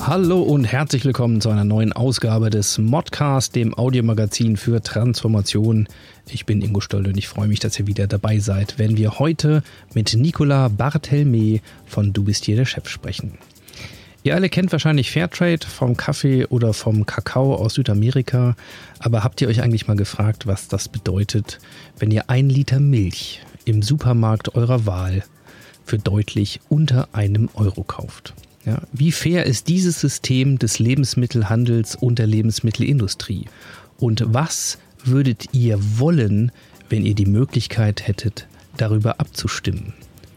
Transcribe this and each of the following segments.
Hallo und herzlich willkommen zu einer neuen Ausgabe des Modcast, dem Audiomagazin für Transformation. Ich bin Ingo Stoll und ich freue mich, dass ihr wieder dabei seid, wenn wir heute mit Nicola Barthelme von Du bist hier der Chef sprechen. Ihr alle kennt wahrscheinlich Fairtrade vom Kaffee oder vom Kakao aus Südamerika, aber habt ihr euch eigentlich mal gefragt, was das bedeutet, wenn ihr ein Liter Milch im Supermarkt eurer Wahl für deutlich unter einem Euro kauft? Ja, wie fair ist dieses System des Lebensmittelhandels und der Lebensmittelindustrie? Und was würdet ihr wollen, wenn ihr die Möglichkeit hättet, darüber abzustimmen?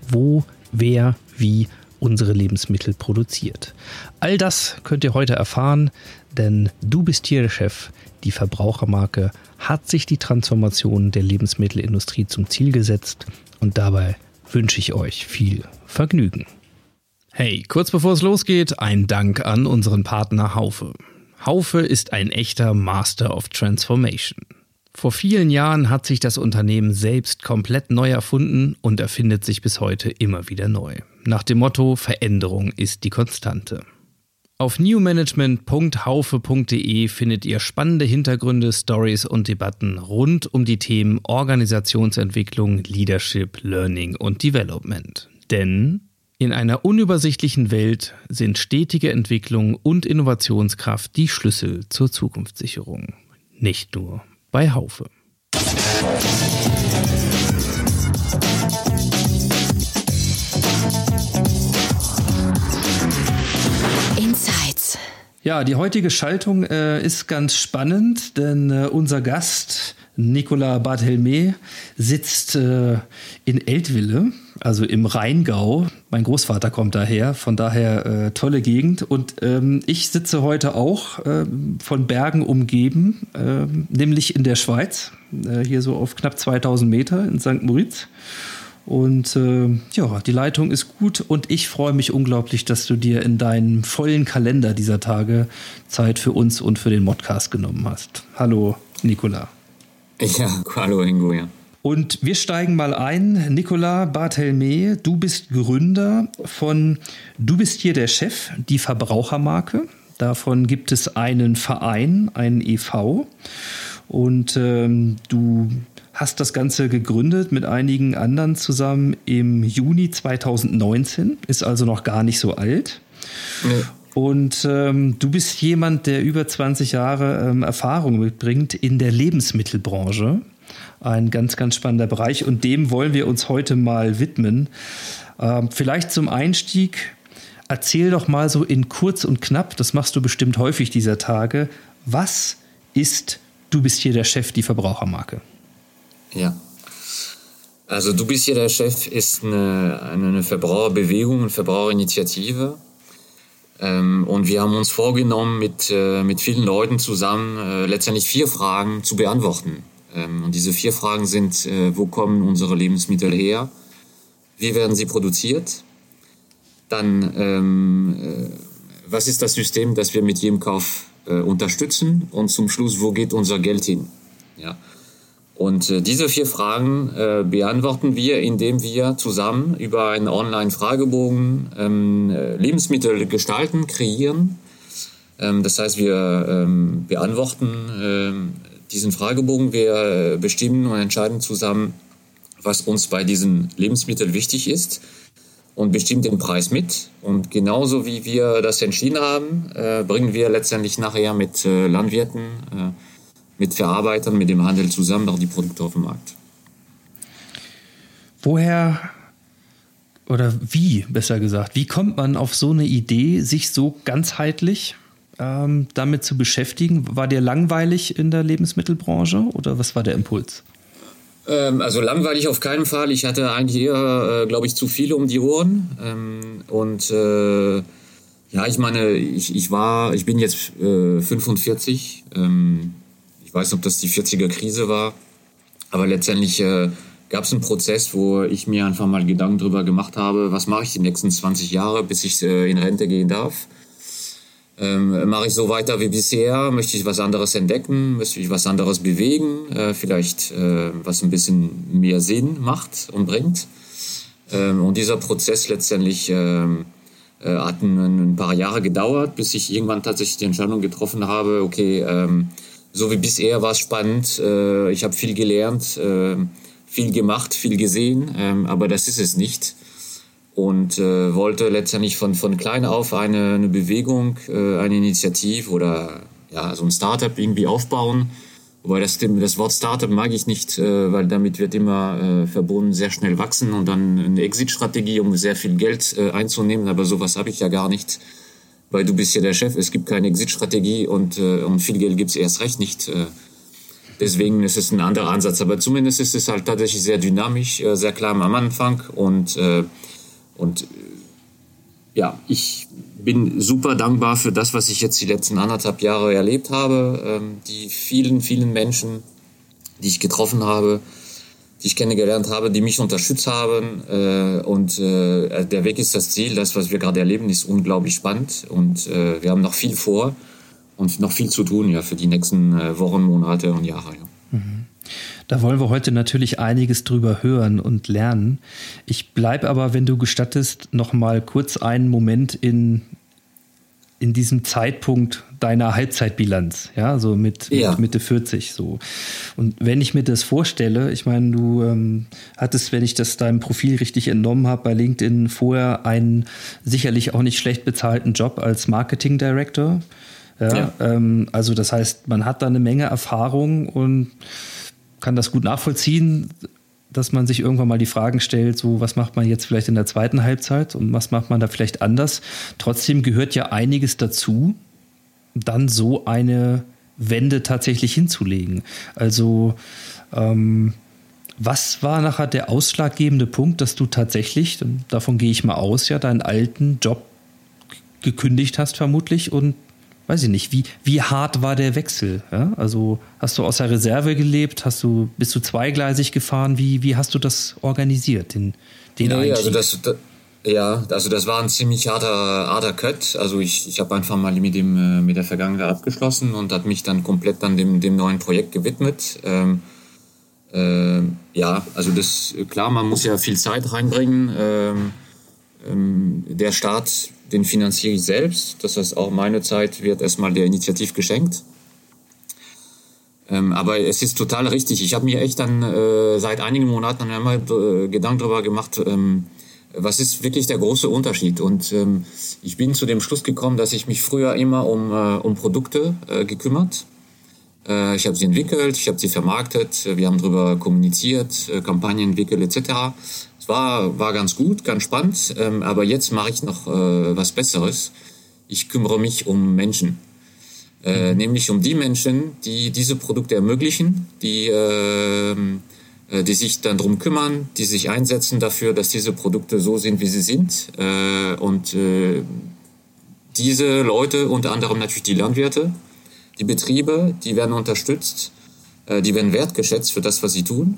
Wo, wer, wie unsere Lebensmittel produziert. All das könnt ihr heute erfahren, denn du bist hier der Chef. Die Verbrauchermarke hat sich die Transformation der Lebensmittelindustrie zum Ziel gesetzt und dabei wünsche ich euch viel Vergnügen. Hey, kurz bevor es losgeht, ein Dank an unseren Partner Haufe. Haufe ist ein echter Master of Transformation. Vor vielen Jahren hat sich das Unternehmen selbst komplett neu erfunden und erfindet sich bis heute immer wieder neu. Nach dem Motto Veränderung ist die Konstante. Auf newmanagement.haufe.de findet ihr spannende Hintergründe, Stories und Debatten rund um die Themen Organisationsentwicklung, Leadership, Learning und Development. Denn in einer unübersichtlichen Welt sind stetige Entwicklung und Innovationskraft die Schlüssel zur Zukunftssicherung. Nicht nur bei Haufe. Insights. Ja, die heutige Schaltung äh, ist ganz spannend, denn äh, unser Gast Nicola Barthelme sitzt äh, in Eltville, also im Rheingau. Mein Großvater kommt daher, von daher äh, tolle Gegend. Und ähm, ich sitze heute auch äh, von Bergen umgeben, ähm, nämlich in der Schweiz, äh, hier so auf knapp 2000 Meter in St. Moritz. Und äh, ja, die Leitung ist gut und ich freue mich unglaublich, dass du dir in deinem vollen Kalender dieser Tage Zeit für uns und für den Modcast genommen hast. Hallo, Nicola. Ja, hallo Ingo, ja. Und wir steigen mal ein. Nicola Barthelme, du bist Gründer von Du bist hier der Chef, die Verbrauchermarke. Davon gibt es einen Verein, einen EV. Und ähm, du hast das Ganze gegründet mit einigen anderen zusammen im Juni 2019, ist also noch gar nicht so alt. Nee. Und ähm, du bist jemand, der über 20 Jahre ähm, Erfahrung mitbringt in der Lebensmittelbranche. Ein ganz, ganz spannender Bereich und dem wollen wir uns heute mal widmen. Ähm, vielleicht zum Einstieg, erzähl doch mal so in kurz und knapp, das machst du bestimmt häufig dieser Tage, was ist Du bist hier der Chef, die Verbrauchermarke? Ja. Also du bist hier der Chef ist eine, eine Verbraucherbewegung, eine Verbraucherinitiative. Ähm, und wir haben uns vorgenommen, mit, äh, mit vielen Leuten zusammen äh, letztendlich vier Fragen zu beantworten. Ähm, und diese vier Fragen sind, äh, wo kommen unsere Lebensmittel her? Wie werden sie produziert? Dann, ähm, äh, was ist das System, das wir mit jedem Kauf äh, unterstützen? Und zum Schluss, wo geht unser Geld hin? Ja. Und diese vier Fragen beantworten wir, indem wir zusammen über einen Online-Fragebogen ähm, äh, Lebensmittel gestalten, kreieren. Das heißt, wir beantworten diesen Fragebogen, wir äh, bestimmen und entscheiden zusammen, was uns bei diesen Lebensmitteln wichtig ist und bestimmen den Preis mit. Und genauso wie wir das entschieden haben, äh, bringen wir letztendlich nachher mit äh, Landwirten mit Verarbeitern, mit dem Handel zusammen auch die Produkte auf dem Markt. Woher oder wie, besser gesagt, wie kommt man auf so eine Idee, sich so ganzheitlich ähm, damit zu beschäftigen? War dir langweilig in der Lebensmittelbranche oder was war der Impuls? Ähm, also langweilig auf keinen Fall. Ich hatte eigentlich eher, äh, glaube ich, zu viele um die Ohren. Ähm, und äh, ja, ich meine, ich, ich war, ich bin jetzt äh, 45. Ähm, ich weiß nicht, ob das die 40er Krise war, aber letztendlich äh, gab es einen Prozess, wo ich mir einfach mal Gedanken darüber gemacht habe, was mache ich die nächsten 20 Jahre, bis ich äh, in Rente gehen darf. Ähm, mache ich so weiter wie bisher? Möchte ich was anderes entdecken? Möchte ich was anderes bewegen? Äh, vielleicht äh, was ein bisschen mehr Sinn macht und bringt? Ähm, und dieser Prozess letztendlich ähm, äh, hat ein, ein, paar Jahre gedauert, bis ich irgendwann tatsächlich die Entscheidung getroffen habe, okay, ähm, so wie bisher war es spannend, äh, ich habe viel gelernt, äh, viel gemacht, viel gesehen, ähm, aber das ist es nicht. Und äh, wollte letztendlich von, von klein auf eine, eine Bewegung, äh, eine Initiative oder ja, so ein Startup irgendwie aufbauen, Wobei das, das Wort Startup mag ich nicht, äh, weil damit wird immer äh, verbunden, sehr schnell wachsen und dann eine Exit-Strategie, um sehr viel Geld äh, einzunehmen. Aber sowas habe ich ja gar nicht, weil du bist ja der Chef. Es gibt keine Exit-Strategie und, äh, und viel Geld gibt es erst recht nicht. Äh, deswegen ist es ein anderer Ansatz. Aber zumindest ist es halt tatsächlich sehr dynamisch, äh, sehr klar am Anfang und, äh, und ja, ich bin super dankbar für das, was ich jetzt die letzten anderthalb Jahre erlebt habe. Ähm, die vielen, vielen Menschen, die ich getroffen habe, die ich kennengelernt habe, die mich unterstützt haben. Äh, und äh, der Weg ist das Ziel. Das, was wir gerade erleben, ist unglaublich spannend. Und äh, wir haben noch viel vor und noch viel zu tun ja, für die nächsten äh, Wochen, Monate und Jahre. Ja. Mhm. Da wollen wir heute natürlich einiges drüber hören und lernen. Ich bleibe aber, wenn du gestattest, noch mal kurz einen Moment in, in diesem Zeitpunkt deiner Halbzeitbilanz, ja, so mit, ja. mit, Mitte 40 so. Und wenn ich mir das vorstelle, ich meine, du ähm, hattest, wenn ich das deinem Profil richtig entnommen habe, bei LinkedIn vorher einen sicherlich auch nicht schlecht bezahlten Job als Marketing Director. Ja, ja. Ähm, also das heißt, man hat da eine Menge Erfahrung und kann das gut nachvollziehen, dass man sich irgendwann mal die Fragen stellt, so was macht man jetzt vielleicht in der zweiten Halbzeit und was macht man da vielleicht anders. Trotzdem gehört ja einiges dazu, dann so eine Wende tatsächlich hinzulegen. Also ähm, was war nachher der ausschlaggebende Punkt, dass du tatsächlich, davon gehe ich mal aus, ja, deinen alten Job gekündigt hast vermutlich und weiß ich nicht, wie, wie hart war der Wechsel? Ja? Also hast du aus der Reserve gelebt? Hast du, bist du zweigleisig gefahren? Wie, wie hast du das organisiert, den, den nee, also das, das, ja, also das war ein ziemlich harter, harter Cut. Also ich, ich habe einfach mal mit dem äh, mit der Vergangenheit abgeschlossen und hat mich dann komplett dann dem, dem neuen Projekt gewidmet. Ähm, äh, ja, also das klar, man muss ja viel Zeit reinbringen. Ähm, ähm, der Start den finanziere ich selbst. Das heißt, auch meine Zeit wird erstmal der Initiativ geschenkt. Ähm, aber es ist total richtig. Ich habe mir echt dann äh, seit einigen Monaten einmal äh, Gedanken darüber gemacht, ähm, was ist wirklich der große Unterschied. Und ähm, ich bin zu dem Schluss gekommen, dass ich mich früher immer um, äh, um Produkte äh, gekümmert. Äh, ich habe sie entwickelt, ich habe sie vermarktet, wir haben darüber kommuniziert, äh, Kampagnen entwickelt etc war, war ganz gut, ganz spannend, ähm, aber jetzt mache ich noch äh, was Besseres. Ich kümmere mich um Menschen. Äh, mhm. Nämlich um die Menschen, die diese Produkte ermöglichen, die, ähm, äh, die sich dann drum kümmern, die sich einsetzen dafür, dass diese Produkte so sind, wie sie sind. Äh, und äh, diese Leute, unter anderem natürlich die Landwirte, die Betriebe, die werden unterstützt, äh, die werden wertgeschätzt für das, was sie tun.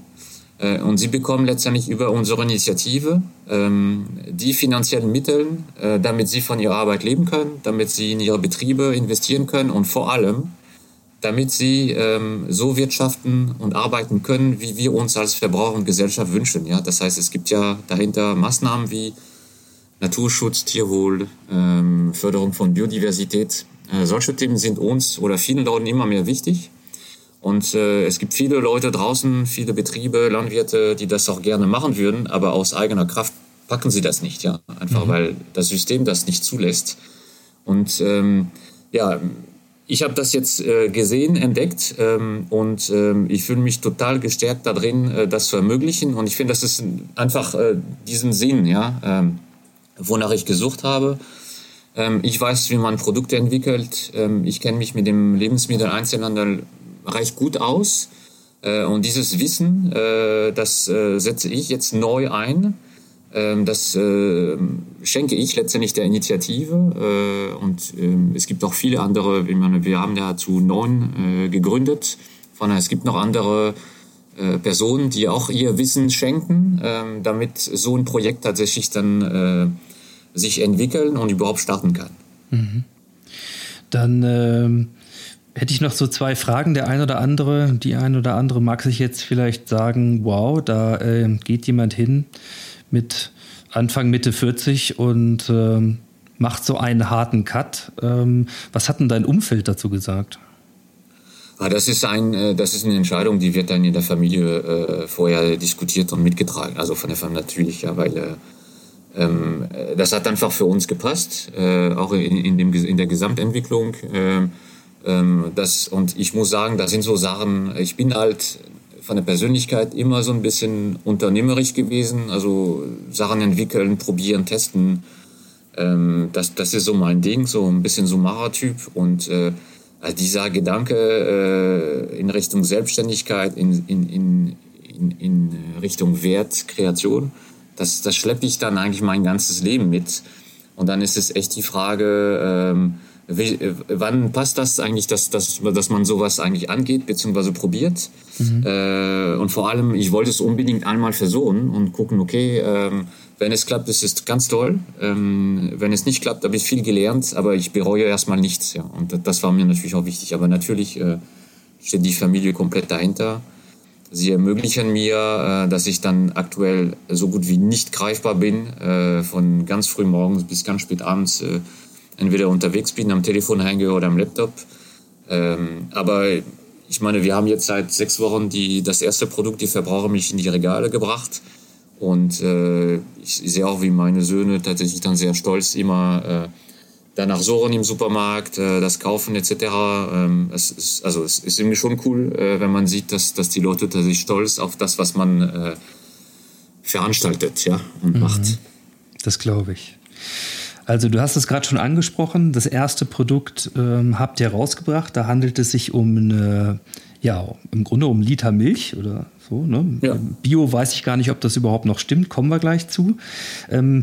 Äh, und sie bekommen letztendlich über unsere Initiative ähm, die finanziellen Mittel, äh, damit sie von ihrer Arbeit leben können, damit sie in ihre Betriebe investieren können und vor allem, damit sie ähm, so wirtschaften und arbeiten können, wie wir uns als Verbraucher und Gesellschaft wünschen. Ja? Das heißt, es gibt ja dahinter Maßnahmen wie Naturschutz, Tierwohl, ähm, Förderung von Biodiversität. Äh, solche Themen sind uns oder vielen Leuten immer mehr wichtig. Und äh, es gibt viele Leute draußen, viele Betriebe, Landwirte, die das auch gerne machen würden, aber aus eigener Kraft packen sie das nicht, ja. Einfach mhm. weil das System das nicht zulässt. Und ähm, ja, ich habe das jetzt äh, gesehen, entdeckt ähm, und ähm, ich fühle mich total gestärkt darin, äh, das zu ermöglichen. Und ich finde, das ist einfach äh, diesen Sinn, ja, ähm, wonach ich gesucht habe. Ähm, ich weiß, wie man Produkte entwickelt. Ähm, ich kenne mich mit dem Lebensmitteleinzelhandel recht gut aus. Äh, und dieses Wissen, äh, das äh, setze ich jetzt neu ein. Ähm, das schenke ich letztendlich der Initiative. und ähm, es gibt auch viele andere. Meine, wir haben dazu neun gegründet Von, es gibt noch andere Personen, die auch ihr Wissen schenken, ähm, damit so ein Projekt tatsächlich dann sich entwickeln und überhaupt starten kann. Mhm. Dann hätte ich noch so zwei Fragen. Der eine oder andere, die eine oder andere mag sich jetzt vielleicht sagen, wow, da äh, geht jemand hin mit Anfang, Mitte 40 und ähm, macht so einen harten Cut. Ähm, was hat denn dein Umfeld dazu gesagt? Ah, das ist ein, äh, das ist eine Entscheidung, die wird dann in der Familie äh, vorher diskutiert und mitgetragen. Also von der Familie natürlich, ja, weil äh, ähm, das hat einfach für uns gepasst, äh, auch in, in, dem, in der Gesamtentwicklung. Äh, ähm, das, und ich muss sagen, das sind so Sachen, ich bin halt von der Persönlichkeit immer so ein bisschen unternehmerisch gewesen, also Sachen entwickeln, probieren, testen. Ähm, das, das ist so mein Ding, so ein bisschen so Mara-Typ und äh, also dieser Gedanke äh, in Richtung Selbstständigkeit, in, in, in, in, Richtung Wertkreation, das, das schleppe ich dann eigentlich mein ganzes Leben mit. Und dann ist es echt die Frage, ähm, wann passt das eigentlich, dass, dass, dass man sowas eigentlich angeht, beziehungsweise probiert. Mhm. Äh, und vor allem, ich wollte es unbedingt einmal versuchen und gucken, okay, ähm, wenn es klappt, ist es ganz toll. Ähm, wenn es nicht klappt, habe ich viel gelernt, aber ich bereue erstmal nichts. Ja. Und das war mir natürlich auch wichtig. Aber natürlich äh, steht die Familie komplett dahinter. Sie ermöglichen mir, äh, dass ich dann aktuell so gut wie nicht greifbar bin, äh, von ganz früh morgens bis ganz spät abends äh, entweder unterwegs bin, am Telefon hänge oder am Laptop. Ähm, aber ich meine, wir haben jetzt seit sechs Wochen die, das erste Produkt, die Verbrauchermilch, in die Regale gebracht. Und äh, ich sehe auch, wie meine Söhne tatsächlich dann sehr stolz immer äh, danach suchen im Supermarkt, äh, das kaufen etc. Ähm, es ist, also es ist irgendwie schon cool, äh, wenn man sieht, dass, dass die Leute tatsächlich stolz auf das, was man äh, veranstaltet ja, und mhm. macht. Das glaube ich. Also du hast es gerade schon angesprochen, das erste Produkt ähm, habt ihr rausgebracht. Da handelt es sich um eine, ja, im Grunde um Liter Milch oder so, ne? ja. Bio weiß ich gar nicht, ob das überhaupt noch stimmt, kommen wir gleich zu. Ähm,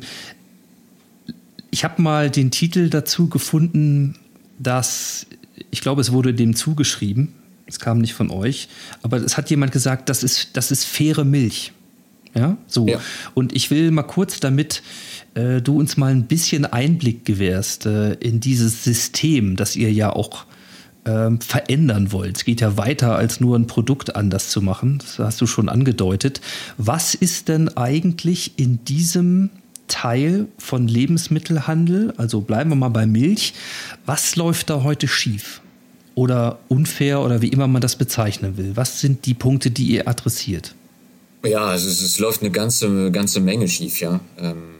ich habe mal den Titel dazu gefunden, dass, ich glaube, es wurde dem zugeschrieben, es kam nicht von euch, aber es hat jemand gesagt, das ist, das ist faire Milch. Ja, so. Ja. Und ich will mal kurz damit äh, du uns mal ein bisschen Einblick gewährst äh, in dieses System, das ihr ja auch ähm, verändern wollt. Es geht ja weiter, als nur ein Produkt anders zu machen. Das hast du schon angedeutet. Was ist denn eigentlich in diesem Teil von Lebensmittelhandel, also bleiben wir mal bei Milch, was läuft da heute schief? Oder unfair oder wie immer man das bezeichnen will? Was sind die Punkte, die ihr adressiert? Ja, also es, es läuft eine ganze, ganze Menge schief, ja. Ähm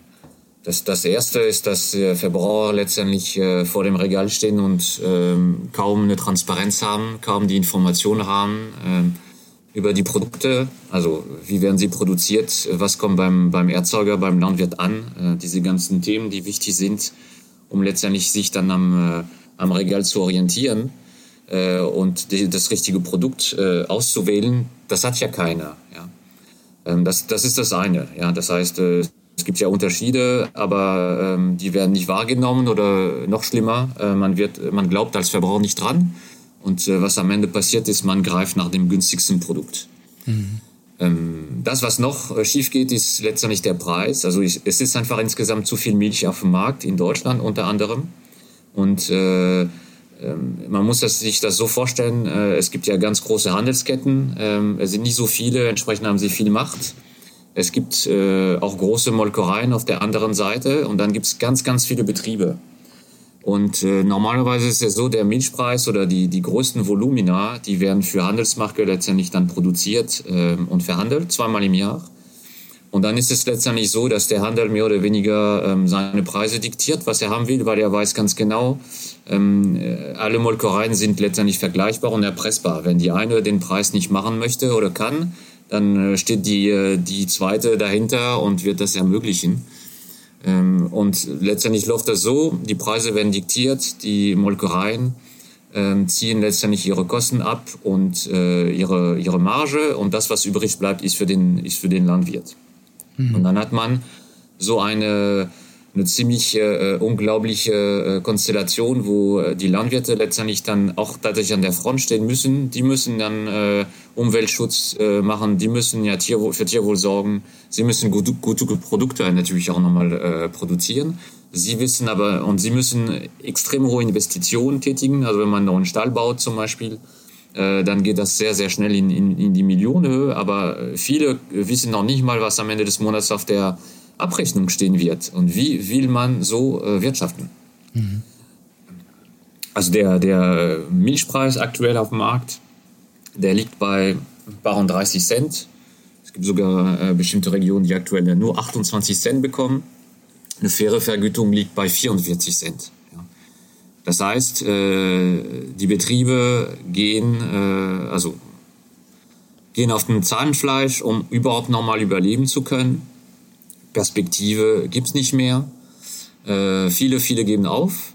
das, das erste ist, dass Verbraucher letztendlich äh, vor dem Regal stehen und ähm, kaum eine Transparenz haben, kaum die Informationen haben ähm, über die Produkte. Also wie werden sie produziert, was kommt beim, beim Erzeuger, beim Landwirt an. Äh, diese ganzen Themen, die wichtig sind, um letztendlich sich dann am, äh, am Regal zu orientieren und die, das richtige Produkt äh, auszuwählen, das hat ja keiner. Ja. Ähm, das, das ist das eine. Ja. Das heißt, äh, es gibt ja Unterschiede, aber ähm, die werden nicht wahrgenommen oder noch schlimmer, äh, man, wird, man glaubt als Verbraucher nicht dran. Und äh, was am Ende passiert ist, man greift nach dem günstigsten Produkt. Mhm. Ähm, das, was noch äh, schief geht, ist letztendlich der Preis. Also ich, es ist einfach insgesamt zu viel Milch auf dem Markt, in Deutschland unter anderem. Und äh, man muss das, sich das so vorstellen, äh, es gibt ja ganz große Handelsketten, ähm, es sind nicht so viele, entsprechend haben sie viel Macht. Es gibt äh, auch große Molkereien auf der anderen Seite und dann gibt es ganz, ganz viele Betriebe. Und äh, normalerweise ist es so, der Milchpreis oder die, die größten Volumina, die werden für Handelsmarke letztendlich dann produziert äh, und verhandelt, zweimal im Jahr. Und dann ist es letztendlich so, dass der Handel mehr oder weniger ähm, seine Preise diktiert, was er haben will, weil er weiß ganz genau, ähm, äh, alle Molkereien sind letztendlich vergleichbar und erpressbar. Wenn die eine den Preis nicht machen möchte oder kann, dann äh, steht die, äh, die zweite dahinter und wird das ermöglichen. Ähm, und letztendlich läuft das so, die Preise werden diktiert, die Molkereien ähm, ziehen letztendlich ihre Kosten ab und äh, ihre, ihre Marge und das, was übrig bleibt, ist für den, ist für den Landwirt. Mhm. Und dann hat man so eine, eine ziemlich äh, unglaubliche äh, Konstellation, wo äh, die Landwirte letztendlich dann auch dadurch an der Front stehen müssen. Die müssen dann äh, Umweltschutz äh, machen, die müssen ja Tierwohl, für Tierwohl sorgen, sie müssen gute, gute Produkte natürlich auch nochmal äh, produzieren. Sie wissen aber, und sie müssen extrem hohe Investitionen tätigen. Also wenn man einen neuen Stall baut zum Beispiel, dann geht das sehr, sehr schnell in, in, in die Millionenhöhe. Aber viele wissen noch nicht mal, was am Ende des Monats auf der Abrechnung stehen wird und wie will man so äh, wirtschaften. Mhm. Also der, der Milchpreis aktuell auf dem Markt, der liegt bei 30 Cent. Es gibt sogar äh, bestimmte Regionen, die aktuell nur 28 Cent bekommen. Eine faire Vergütung liegt bei 44 Cent. Das heißt, äh, die Betriebe gehen, äh, also gehen auf dem Zahnfleisch, um überhaupt nochmal überleben zu können. Perspektive gibt es nicht mehr. Äh, viele, viele geben auf.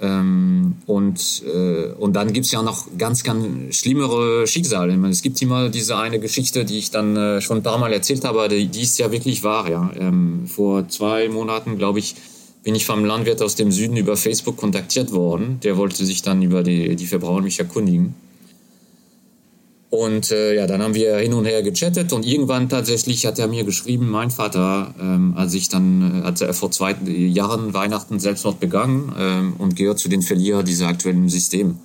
Ähm, und, äh, und dann gibt es ja noch ganz, ganz schlimmere Schicksale. Meine, es gibt immer diese eine Geschichte, die ich dann äh, schon ein paar Mal erzählt habe, die, die ist ja wirklich wahr. Ja. Ähm, vor zwei Monaten, glaube ich, bin ich vom Landwirt aus dem Süden über Facebook kontaktiert worden. Der wollte sich dann über die, die Verbraucher mich erkundigen. Und äh, ja, dann haben wir hin und her gechattet und irgendwann tatsächlich hat er mir geschrieben, mein Vater, ähm, als ich dann, äh, hat er vor zwei Jahren Weihnachten Selbstmord begangen ähm, und gehört zu den Verlierern dieser aktuellen System.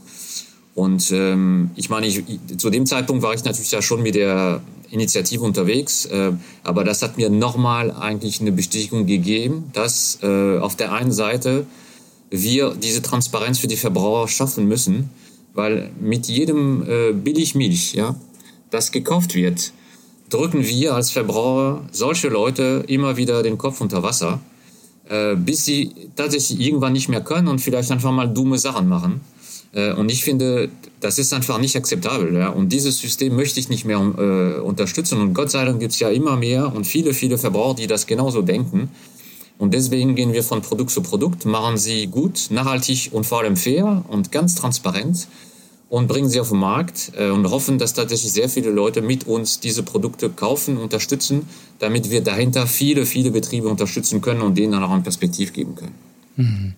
Und ähm, ich meine, ich, zu dem Zeitpunkt war ich natürlich ja schon mit der Initiative unterwegs, äh, aber das hat mir nochmal eigentlich eine Bestätigung gegeben, dass äh, auf der einen Seite wir diese Transparenz für die Verbraucher schaffen müssen, weil mit jedem äh, Billigmilch, ja, das gekauft wird, drücken wir als Verbraucher solche Leute immer wieder den Kopf unter Wasser, äh, bis sie tatsächlich irgendwann nicht mehr können und vielleicht einfach mal dumme Sachen machen. Äh, und ich finde, das ist einfach nicht akzeptabel. Ja? Und dieses System möchte ich nicht mehr äh, unterstützen. Und Gott sei Dank gibt es ja immer mehr und viele, viele Verbraucher, die das genauso denken. Und deswegen gehen wir von Produkt zu Produkt, machen sie gut, nachhaltig und vor allem fair und ganz transparent und bringen sie auf den Markt äh, und hoffen, dass tatsächlich sehr viele Leute mit uns diese Produkte kaufen, unterstützen, damit wir dahinter viele, viele Betriebe unterstützen können und denen dann auch ein Perspektiv geben können. Mhm.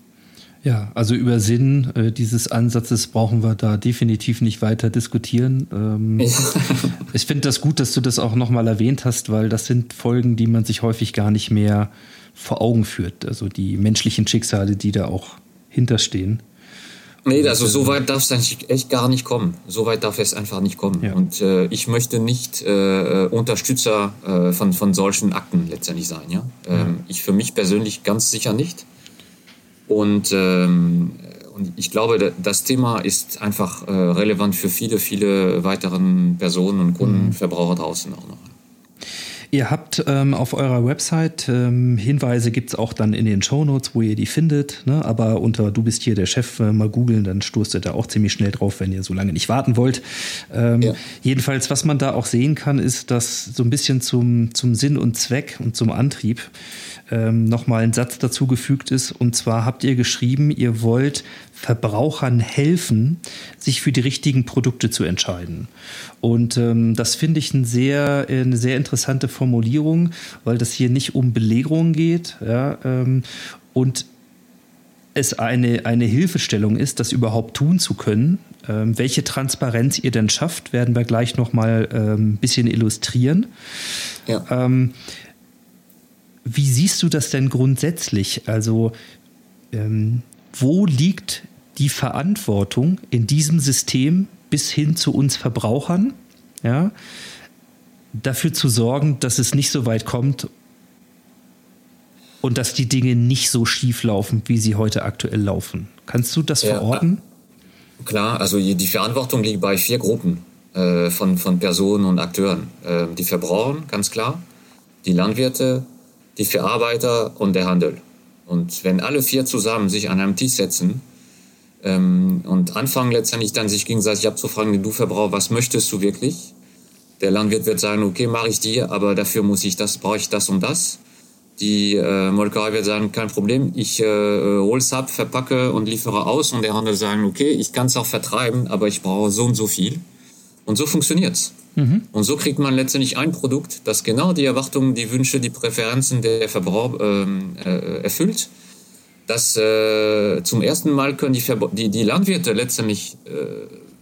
Ja, also über Sinn äh, dieses Ansatzes brauchen wir da definitiv nicht weiter diskutieren. Ähm, ja. ich finde das gut, dass du das auch nochmal erwähnt hast, weil das sind Folgen, die man sich häufig gar nicht mehr vor Augen führt. Also die menschlichen Schicksale, die da auch hinterstehen. Nee, also so weit darf es eigentlich echt gar nicht kommen. So weit darf es einfach nicht kommen. Ja. Und äh, ich möchte nicht äh, Unterstützer äh, von, von solchen Akten letztendlich sein. Ja? Ähm, ja. Ich für mich persönlich ganz sicher nicht. Und, ähm, und ich glaube, das Thema ist einfach äh, relevant für viele, viele weiteren Personen und Kunden, mhm. Verbraucher draußen auch noch. Ihr habt ähm, auf eurer Website ähm, Hinweise gibt es auch dann in den Show Notes, wo ihr die findet. Ne? Aber unter Du bist hier der Chef äh, mal googeln, dann stoßt ihr da auch ziemlich schnell drauf, wenn ihr so lange nicht warten wollt. Ähm, ja. Jedenfalls, was man da auch sehen kann, ist, dass so ein bisschen zum, zum Sinn und Zweck und zum Antrieb ähm, nochmal ein Satz dazugefügt ist. Und zwar habt ihr geschrieben, ihr wollt Verbrauchern helfen, sich für die richtigen Produkte zu entscheiden. Und ähm, das finde ich ein sehr, eine sehr interessante Formulierung, weil das hier nicht um Belegung geht. Ja, ähm, und es eine, eine Hilfestellung ist, das überhaupt tun zu können. Ähm, welche Transparenz ihr denn schafft, werden wir gleich noch mal ähm, ein bisschen illustrieren. Ja. Ähm, wie siehst du das denn grundsätzlich? Also ähm, wo liegt die Verantwortung in diesem System bis hin zu uns Verbrauchern, ja, dafür zu sorgen, dass es nicht so weit kommt und dass die Dinge nicht so schief laufen, wie sie heute aktuell laufen. Kannst du das ja, verorten? Klar, also die Verantwortung liegt bei vier Gruppen äh, von, von Personen und Akteuren. Äh, die Verbraucher, ganz klar, die Landwirte, die Verarbeiter und der Handel. Und wenn alle vier zusammen sich an einem Tisch setzen ähm, und anfangen letztendlich dann sich gegenseitig abzufragen, du Verbraucher, was möchtest du wirklich? Der Landwirt wird sagen, okay, mache ich dir, aber dafür muss ich das, brauche ich das und das. Die äh, Molkerei wird sagen, kein Problem, ich äh, hole es ab, verpacke und liefere aus. Und der Handel sagen, okay, ich kann es auch vertreiben, aber ich brauche so und so viel. Und so funktioniert's. Und so kriegt man letztendlich ein Produkt, das genau die Erwartungen, die Wünsche, die Präferenzen der Verbraucher ähm, äh, erfüllt. Das äh, zum ersten Mal können die, Verbra die, die Landwirte letztendlich äh,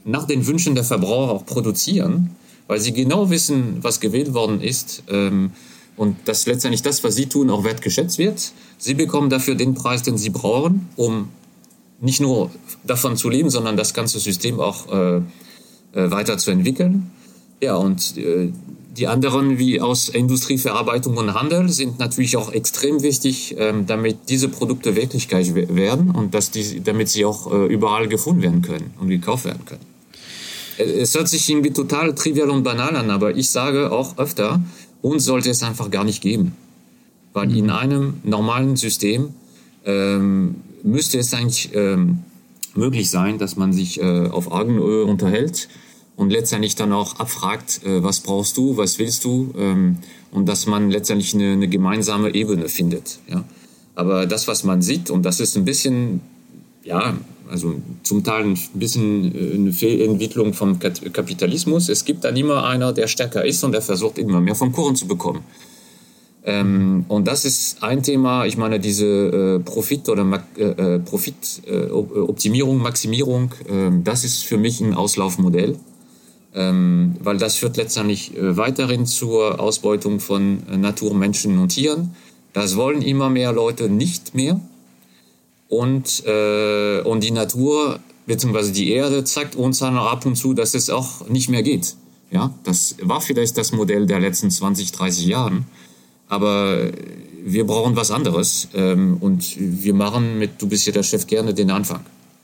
nach den Wünschen der Verbraucher auch produzieren, weil sie genau wissen, was gewählt worden ist. Ähm, und dass letztendlich das, was sie tun, auch wertgeschätzt wird. Sie bekommen dafür den Preis, den sie brauchen, um nicht nur davon zu leben, sondern das ganze System auch äh, äh, weiterzuentwickeln. Ja, und äh, die anderen wie aus Industrieverarbeitung und Handel sind natürlich auch extrem wichtig, ähm, damit diese Produkte Wirklichkeit werden und dass die, damit sie auch äh, überall gefunden werden können und gekauft werden können. Es hört sich irgendwie total trivial und banal an, aber ich sage auch öfter, uns sollte es einfach gar nicht geben. Weil in einem normalen System ähm, müsste es eigentlich ähm, möglich sein, dass man sich äh, auf Augenhöhe unterhält und letztendlich dann auch abfragt, äh, was brauchst du, was willst du ähm, und dass man letztendlich eine, eine gemeinsame Ebene findet. Ja? Aber das, was man sieht, und das ist ein bisschen, ja, also zum Teil ein bisschen äh, eine Fehlentwicklung vom Kapitalismus. Es gibt dann immer einer, der stärker ist und der versucht immer mehr vom Kuchen zu bekommen. Ähm, und das ist ein Thema, ich meine, diese äh, Profit- oder Ma äh, Profitoptimierung, äh, Maximierung, ähm, das ist für mich ein Auslaufmodell, ähm, weil das führt letztendlich äh, weiterhin zur Ausbeutung von äh, Natur, Menschen und Tieren. Das wollen immer mehr Leute nicht mehr. Und, äh, und die Natur bzw. die Erde zeigt uns dann ab und zu, dass es auch nicht mehr geht. Ja, das war vielleicht das Modell der letzten 20, 30 Jahren. Aber wir brauchen was anderes. Ähm, und wir machen mit Du bist ja der Chef gerne den Anfang.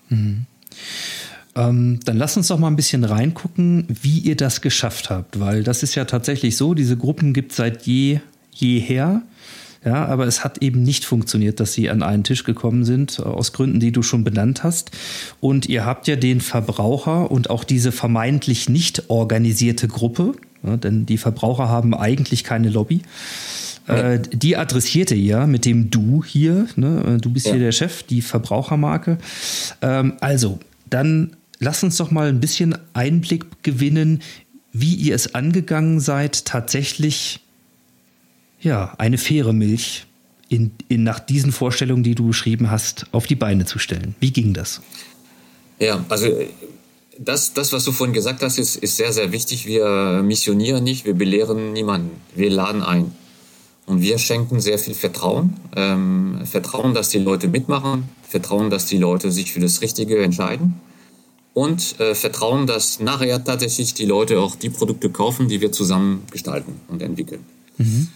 Mhm. Ähm, dann lass uns doch mal ein bisschen reingucken, wie ihr das geschafft habt, weil das ist ja tatsächlich so, diese Gruppen gibt es seit je, jeher. Ja, aber es hat eben nicht funktioniert, dass sie an einen Tisch gekommen sind, aus Gründen, die du schon benannt hast. Und ihr habt ja den Verbraucher und auch diese vermeintlich nicht organisierte Gruppe, ja, denn die Verbraucher haben eigentlich keine Lobby, äh, die adressierte ihr mit dem Du hier. Ne? Äh, du bist ja. hier der Chef, die Verbrauchermarke. Ähm, also, dann lass uns doch mal ein bisschen Einblick gewinnen, wie ihr es angegangen seid, tatsächlich ja, eine faire Milch in, in, nach diesen Vorstellungen, die du beschrieben hast, auf die Beine zu stellen. Wie ging das? Ja, also das, das, was du vorhin gesagt hast, ist, ist sehr, sehr wichtig. Wir missionieren nicht, wir belehren niemanden, wir laden ein. Und wir schenken sehr viel Vertrauen. Ähm, Vertrauen, dass die Leute mitmachen, Vertrauen, dass die Leute sich für das Richtige entscheiden und äh, Vertrauen, dass nachher tatsächlich die Leute auch die Produkte kaufen, die wir zusammen gestalten und entwickeln. Mhm.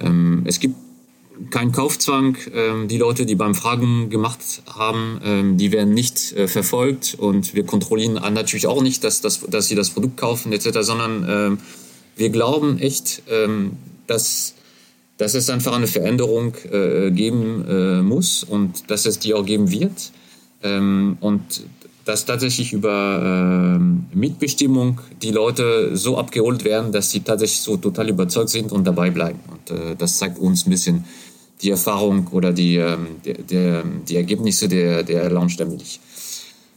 Ähm, es gibt keinen Kaufzwang. Ähm, die Leute, die beim Fragen gemacht haben, ähm, die werden nicht äh, verfolgt und wir kontrollieren natürlich auch nicht, dass, dass, dass sie das Produkt kaufen etc., sondern ähm, wir glauben echt, dass dass es einfach eine Veränderung äh, geben äh, muss und dass es die auch geben wird. Ähm, und dass tatsächlich über ähm, Mitbestimmung die Leute so abgeholt werden, dass sie tatsächlich so total überzeugt sind und dabei bleiben. Und äh, das zeigt uns ein bisschen die Erfahrung oder die, ähm, der, der, die Ergebnisse der, der Launch der Milch.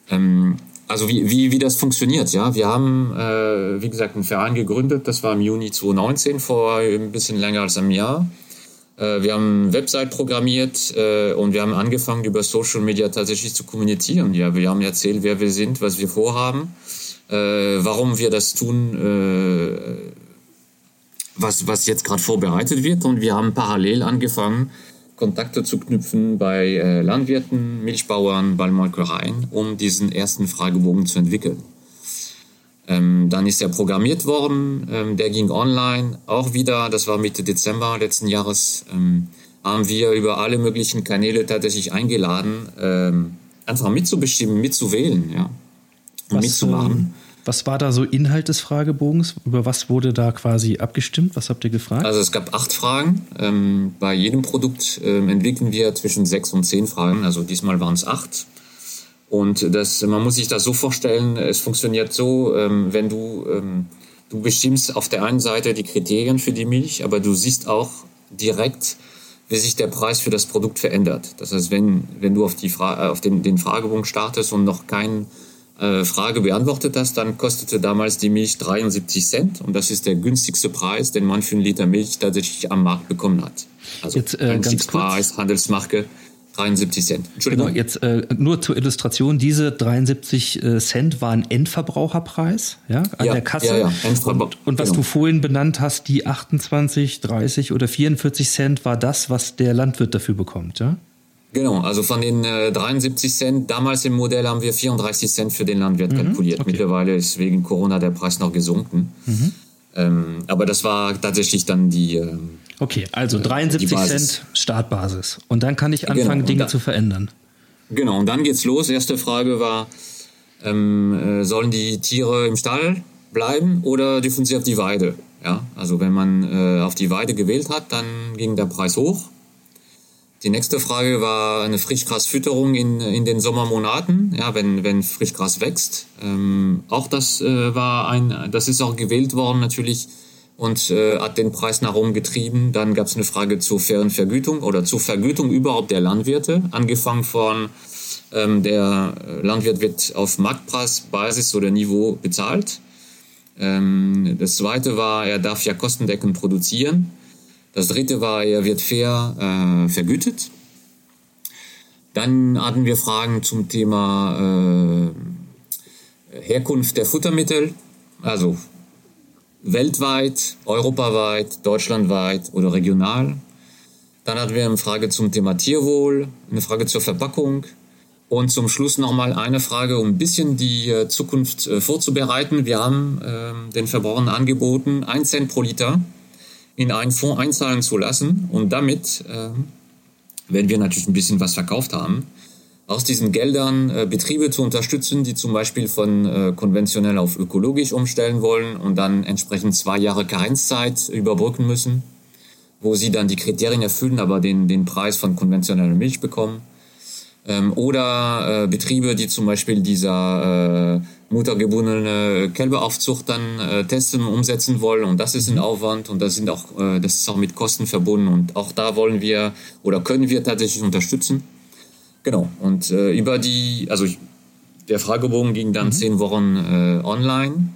Ähm, also wie, wie, wie das funktioniert, ja. Wir haben, äh, wie gesagt, einen Verein gegründet, das war im Juni 2019, vor ein bisschen länger als einem Jahr. Äh, wir haben eine Website programmiert äh, und wir haben angefangen, über Social Media tatsächlich zu kommunizieren. Ja, wir haben erzählt, wer wir sind, was wir vorhaben, äh, warum wir das tun, was, was jetzt gerade vorbereitet wird. Und wir haben parallel angefangen, Kontakte zu knüpfen bei Landwirten, Milchbauern, Ballmolkereien, um diesen ersten Fragebogen zu entwickeln. Ähm, dann ist er programmiert worden, ähm, der ging online, auch wieder, das war Mitte Dezember letzten Jahres, ähm, haben wir über alle möglichen Kanäle tatsächlich eingeladen, ähm, einfach mitzubestimmen, mitzuwählen, ja, und was, mitzumachen. Äh was war da so Inhalt des Fragebogens? Über was wurde da quasi abgestimmt? Was habt ihr gefragt? Also es gab acht Fragen. Ähm, bei jedem Produkt ähm, entwickeln wir zwischen sechs und zehn Fragen. Also diesmal waren es acht. Und das, man muss sich das so vorstellen, es funktioniert so, ähm, wenn du, ähm, du bestimmst auf der einen Seite die Kriterien für die Milch, aber du siehst auch direkt, wie sich der Preis für das Produkt verändert. Das heißt, wenn, wenn du auf, die Fra auf den, den Fragebogen startest und noch kein äh, Frage beantwortet hast, dann kostete damals die Milch 73 Cent und das ist der günstigste Preis, den man für einen Liter Milch tatsächlich am Markt bekommen hat. Also Jetzt, äh, ganz. Preis, Handelsmarke 73 Cent. Genau, jetzt äh, nur zur Illustration, diese 73 äh, Cent waren Endverbraucherpreis, ja, an Ja, der Kasse. ja, ja, und, und was genau. du vorhin benannt hast, die 28, 30 oder 44 Cent war das, was der Landwirt dafür bekommt, ja? Genau, also von den äh, 73 Cent, damals im Modell haben wir 34 Cent für den Landwirt kalkuliert. Mhm, okay. Mhm. Mittlerweile ist wegen Corona der Preis noch gesunken. Ähm, aber das war tatsächlich dann die, ähm, Okay, also 73 die Basis. Cent Startbasis. Und dann kann ich Genau, anfangen, und Dinge da- zu verändern. Genau, und dann geht's los. Erste Frage war, ähm, äh, sollen die Tiere im Stall bleiben oder dürfen sie auf die Weide? Ja, also wenn man äh, auf die Weide gewählt hat, dann ging der Preis hoch. Die nächste Frage war eine Frischgrasfütterung in, in den Sommermonaten, ja, wenn, wenn Frischgras wächst. Ähm, auch das äh, war ein, das ist auch gewählt worden natürlich und äh, hat den Preis nach oben getrieben. Dann gab es eine Frage zur fairen Vergütung oder zur Vergütung überhaupt der Landwirte, angefangen von ähm, der Landwirt wird auf Marktpreisbasis oder Niveau bezahlt. Ähm, das zweite war, er darf ja kostendeckend produzieren. Das dritte war, er wird fair äh, vergütet. Dann hatten wir Fragen zum Thema äh, Herkunft der Futtermittel, also weltweit, europaweit, deutschlandweit oder regional. Dann hatten wir eine Frage zum Thema Tierwohl, eine Frage zur Verpackung und zum Schluss nochmal eine Frage, um ein bisschen die äh, Zukunft äh, vorzubereiten. Wir haben ähm, den Verbrauchern angeboten, 1 Cent pro Liter in einen Fonds einzahlen zu lassen und damit, äh, wenn wir natürlich ein bisschen was verkauft haben, aus diesen Geldern äh, Betriebe zu unterstützen, die zum Beispiel von äh, konventionell auf ökologisch umstellen wollen und dann entsprechend zwei Jahre Karenzzeit überbrücken müssen, wo sie dann die Kriterien erfüllen, aber den, den Preis von konventioneller Milch bekommen. Ähm, oder äh, Betriebe, die zum Beispiel dieser äh, muttergebundene Kälberaufzucht dann äh, testen und umsetzen wollen. Und das ist ein Aufwand und das, sind auch, äh, das ist auch mit Kosten verbunden. Und auch da wollen wir oder können wir tatsächlich unterstützen. Genau. Und äh, über die, also ich, der Fragebogen ging dann zehn Wochen äh, online.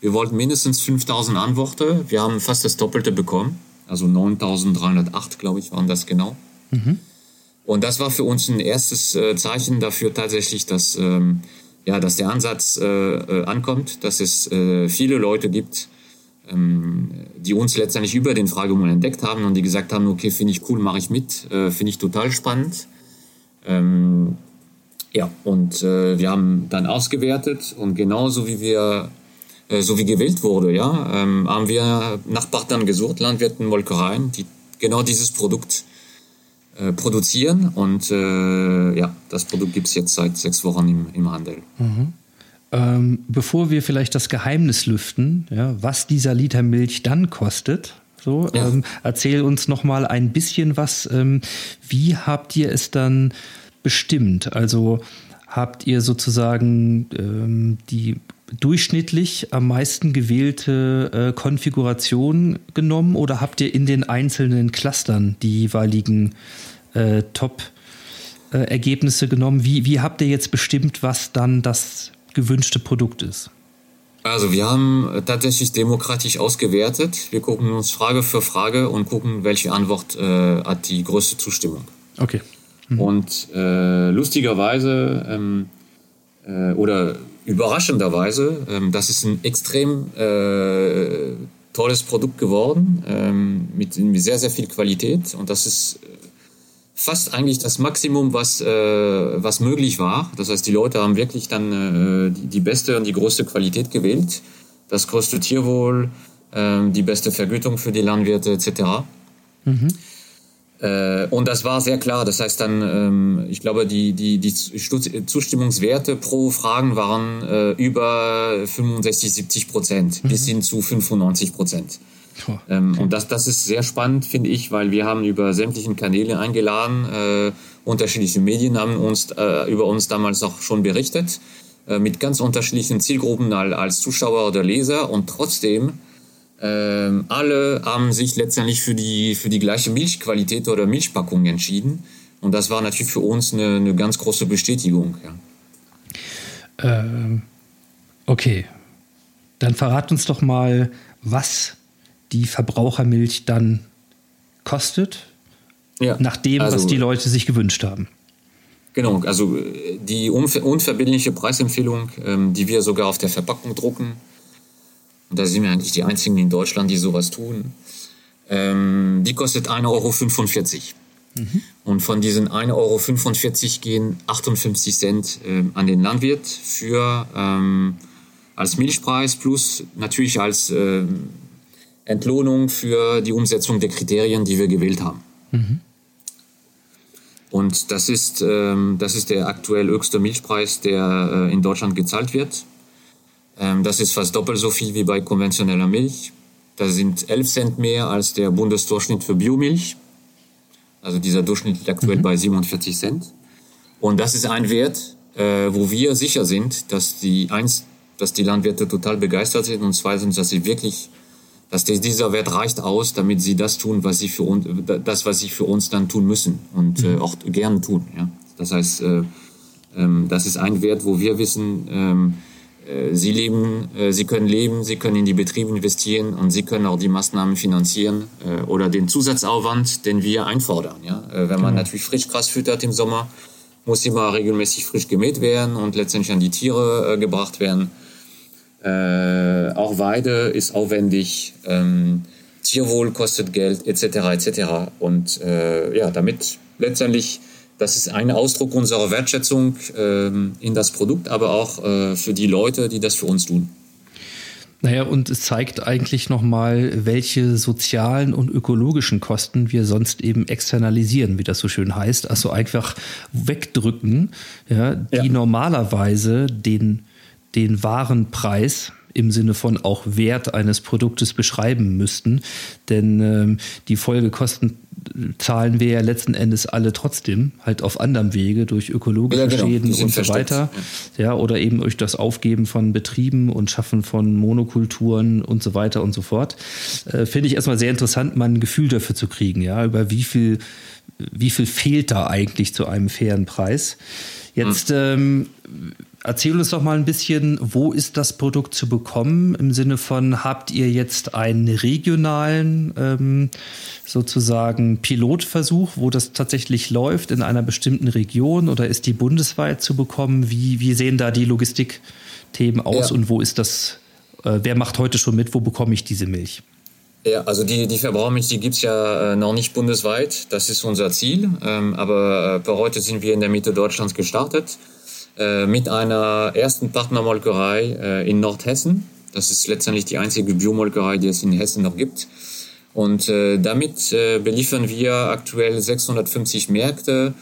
Wir wollten mindestens 5000 Antworten. Wir haben fast das Doppelte bekommen. Also 9308, glaube ich, waren das genau. Und das war für uns ein erstes äh, Zeichen dafür tatsächlich, dass, ähm, ja, dass der Ansatz äh, äh, ankommt, dass es äh, viele Leute gibt, ähm, die uns letztendlich über den Fragebogen entdeckt haben und die gesagt haben, okay, finde ich cool, mache ich mit, äh, finde ich total spannend. Ähm, ja, und äh, wir haben dann ausgewertet und genauso wie wir, äh, so wie gewählt wurde, ja, ähm, haben wir nach Partnern gesucht, Landwirten, Molkereien, die genau dieses Produkt äh, produzieren und äh, ja, das Produkt gibt's jetzt seit sechs Wochen im, im Handel. Ähm, bevor wir vielleicht das Geheimnis lüften, ja, was dieser Liter Milch dann kostet, so, Ja. ähm, erzähl uns noch mal ein bisschen was. Ähm, wie habt ihr es dann bestimmt? Also habt ihr sozusagen ähm, die durchschnittlich am meisten gewählte äh, Konfiguration genommen oder habt ihr in den einzelnen Clustern die jeweiligen äh, Top äh, genommen? Wie, wie habt ihr jetzt bestimmt, was dann das gewünschte Produkt ist? Also wir haben äh, tatsächlich demokratisch ausgewertet. Wir gucken uns Frage für Frage und gucken, welche Antwort äh, hat die größte Zustimmung. Okay. Und äh, lustigerweise ähm, äh, oder überraschenderweise, ähm, das ist ein extrem äh, tolles Produkt geworden ähm, mit, mit sehr, sehr viel Qualität. Und das ist fast eigentlich das Maximum, was, äh, was möglich war. Das heißt, die Leute haben wirklich dann äh, die, die beste und die größte Qualität gewählt. Das größte Tierwohl, ähm, die beste Vergütung für die Landwirte etc. Äh, und das war sehr klar. Das heißt dann, ähm, ich glaube, die, die, die Zustimmungswerte pro Fragen waren äh, über 65, 70 Prozent bis hin zu 95 Prozent. Ähm, Und das, das ist sehr spannend, finde ich, weil wir haben über sämtlichen Kanäle eingeladen, äh, unterschiedliche Medien haben uns äh, über uns damals auch schon berichtet, äh, mit ganz unterschiedlichen Zielgruppen al- als Zuschauer oder Leser und trotzdem ähm, alle haben sich letztendlich für die, für die gleiche Milchqualität oder Milchpackung entschieden. Und das war natürlich für uns eine, eine ganz große Bestätigung. Ja. Ähm, okay. Dann verrat uns doch mal, was die Verbrauchermilch dann kostet, ja, nach dem, also, was die Leute sich gewünscht haben. Genau, also äh, die unverbindliche Preisempfehlung, ähm, die wir sogar auf der Verpackung drucken, und da sind wir eigentlich die einzigen in Deutschland, die sowas tun, ähm, die kostet 1,45 Euro. Mhm. Und von diesen 1,45 Euro gehen 58 Cent äh, an den Landwirt für ähm, als Milchpreis plus natürlich als äh, Entlohnung für die Umsetzung der Kriterien, die wir gewählt haben. Mhm. Und das ist, ähm, das ist der aktuell höchste Milchpreis, der äh, in Deutschland gezahlt wird. Ähm, das ist fast doppelt so viel wie bei konventioneller Milch. Das sind 11 Cent mehr als der Bundesdurchschnitt für Biomilch. Also dieser Durchschnitt liegt aktuell mhm. bei 47 Cent. Und das ist ein Wert, äh, wo wir sicher sind, dass die eins, dass die Landwirte total begeistert sind und zweitens, dass sie wirklich dass dieser Wert reicht aus, damit sie das tun, was sie für uns, das, was sie für uns dann tun müssen und äh, mhm. auch gerne tun. Ja? Das heißt, äh, ähm, das ist ein Wert, wo wir wissen, ähm, äh, sie leben, äh, sie können leben, sie können in die Betriebe investieren und sie können auch die Maßnahmen finanzieren äh, oder den Zusatzaufwand, den wir einfordern. Ja? Äh, wenn man genau. natürlich Frischgras füttert im Sommer, muss immer regelmäßig frisch gemäht werden und letztendlich an die Tiere äh, gebracht werden. Äh, auch Weide ist aufwendig, ähm, Tierwohl kostet Geld, etc. etc. Und äh, ja, damit letztendlich, das ist ein Ausdruck unserer Wertschätzung ähm, in das Produkt, aber auch äh, für die Leute, die das für uns tun. Naja, und es zeigt eigentlich nochmal, welche sozialen und ökologischen Kosten wir sonst eben externalisieren, wie das so schön heißt. Also einfach wegdrücken, ja, die ja. normalerweise den den wahren Preis im Sinne von auch Wert eines Produktes beschreiben müssten. Denn ähm, die Folgekosten zahlen wir ja letzten Endes alle trotzdem, halt auf anderem Wege, durch ökologische ja, genau. Schäden und so weiter. Ja. ja, oder eben durch das Aufgeben von Betrieben und Schaffen von Monokulturen und so weiter und so fort. Äh, Finde ich erstmal sehr interessant, mal ein Gefühl dafür zu kriegen, ja, über wie viel, wie viel fehlt da eigentlich zu einem fairen Preis. Jetzt hm. ähm, Erzähl uns doch mal ein bisschen, wo ist das Produkt zu bekommen? Im Sinne von, habt ihr jetzt einen regionalen ähm, sozusagen Pilotversuch, wo das tatsächlich läuft in einer bestimmten Region oder ist die bundesweit zu bekommen? Wie, wie sehen da die Logistikthemen aus ja. und wo ist das, äh, wer macht heute schon mit, wo bekomme ich diese Milch? Ja, also die, die Verbrauchermilch, die gibt's ja äh, noch nicht bundesweit. Das ist unser Ziel. Ähm, aber äh, per heute sind wir in der Mitte Deutschlands gestartet. Äh, mit einer ersten Partnermolkerei äh, in Nordhessen. Das ist letztendlich die einzige Biomolkerei, die es in Hessen noch gibt. Und äh, damit beliefern wir aktuell 650 Märkte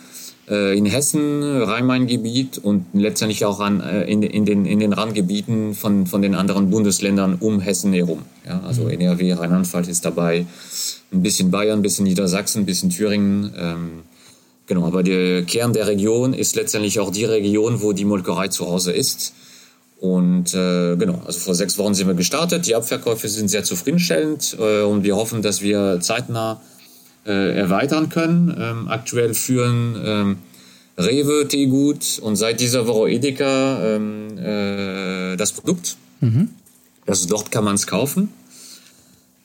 in Hessen, Rhein-Main-Gebiet und letztendlich auch an, in, in, den, in den Randgebieten von, von den anderen Bundesländern um Hessen herum. Ja, also mhm. NRW, Rheinland-Pfalz ist dabei, ein bisschen Bayern, ein bisschen Niedersachsen, ein bisschen Thüringen. Ähm, Genau, aber der Kern der Region ist letztendlich auch die Region, wo die Molkerei zu Hause ist. Und äh, genau, also vor sechs Wochen sind wir gestartet. Die Abverkäufe sind sehr zufriedenstellend äh, und wir hoffen, dass wir zeitnah äh, erweitern können. Ähm, aktuell führen ähm, Rewe, Teegut und seit dieser Woche Edeka ähm, äh, das Produkt. Mhm. Also dort kann man es kaufen.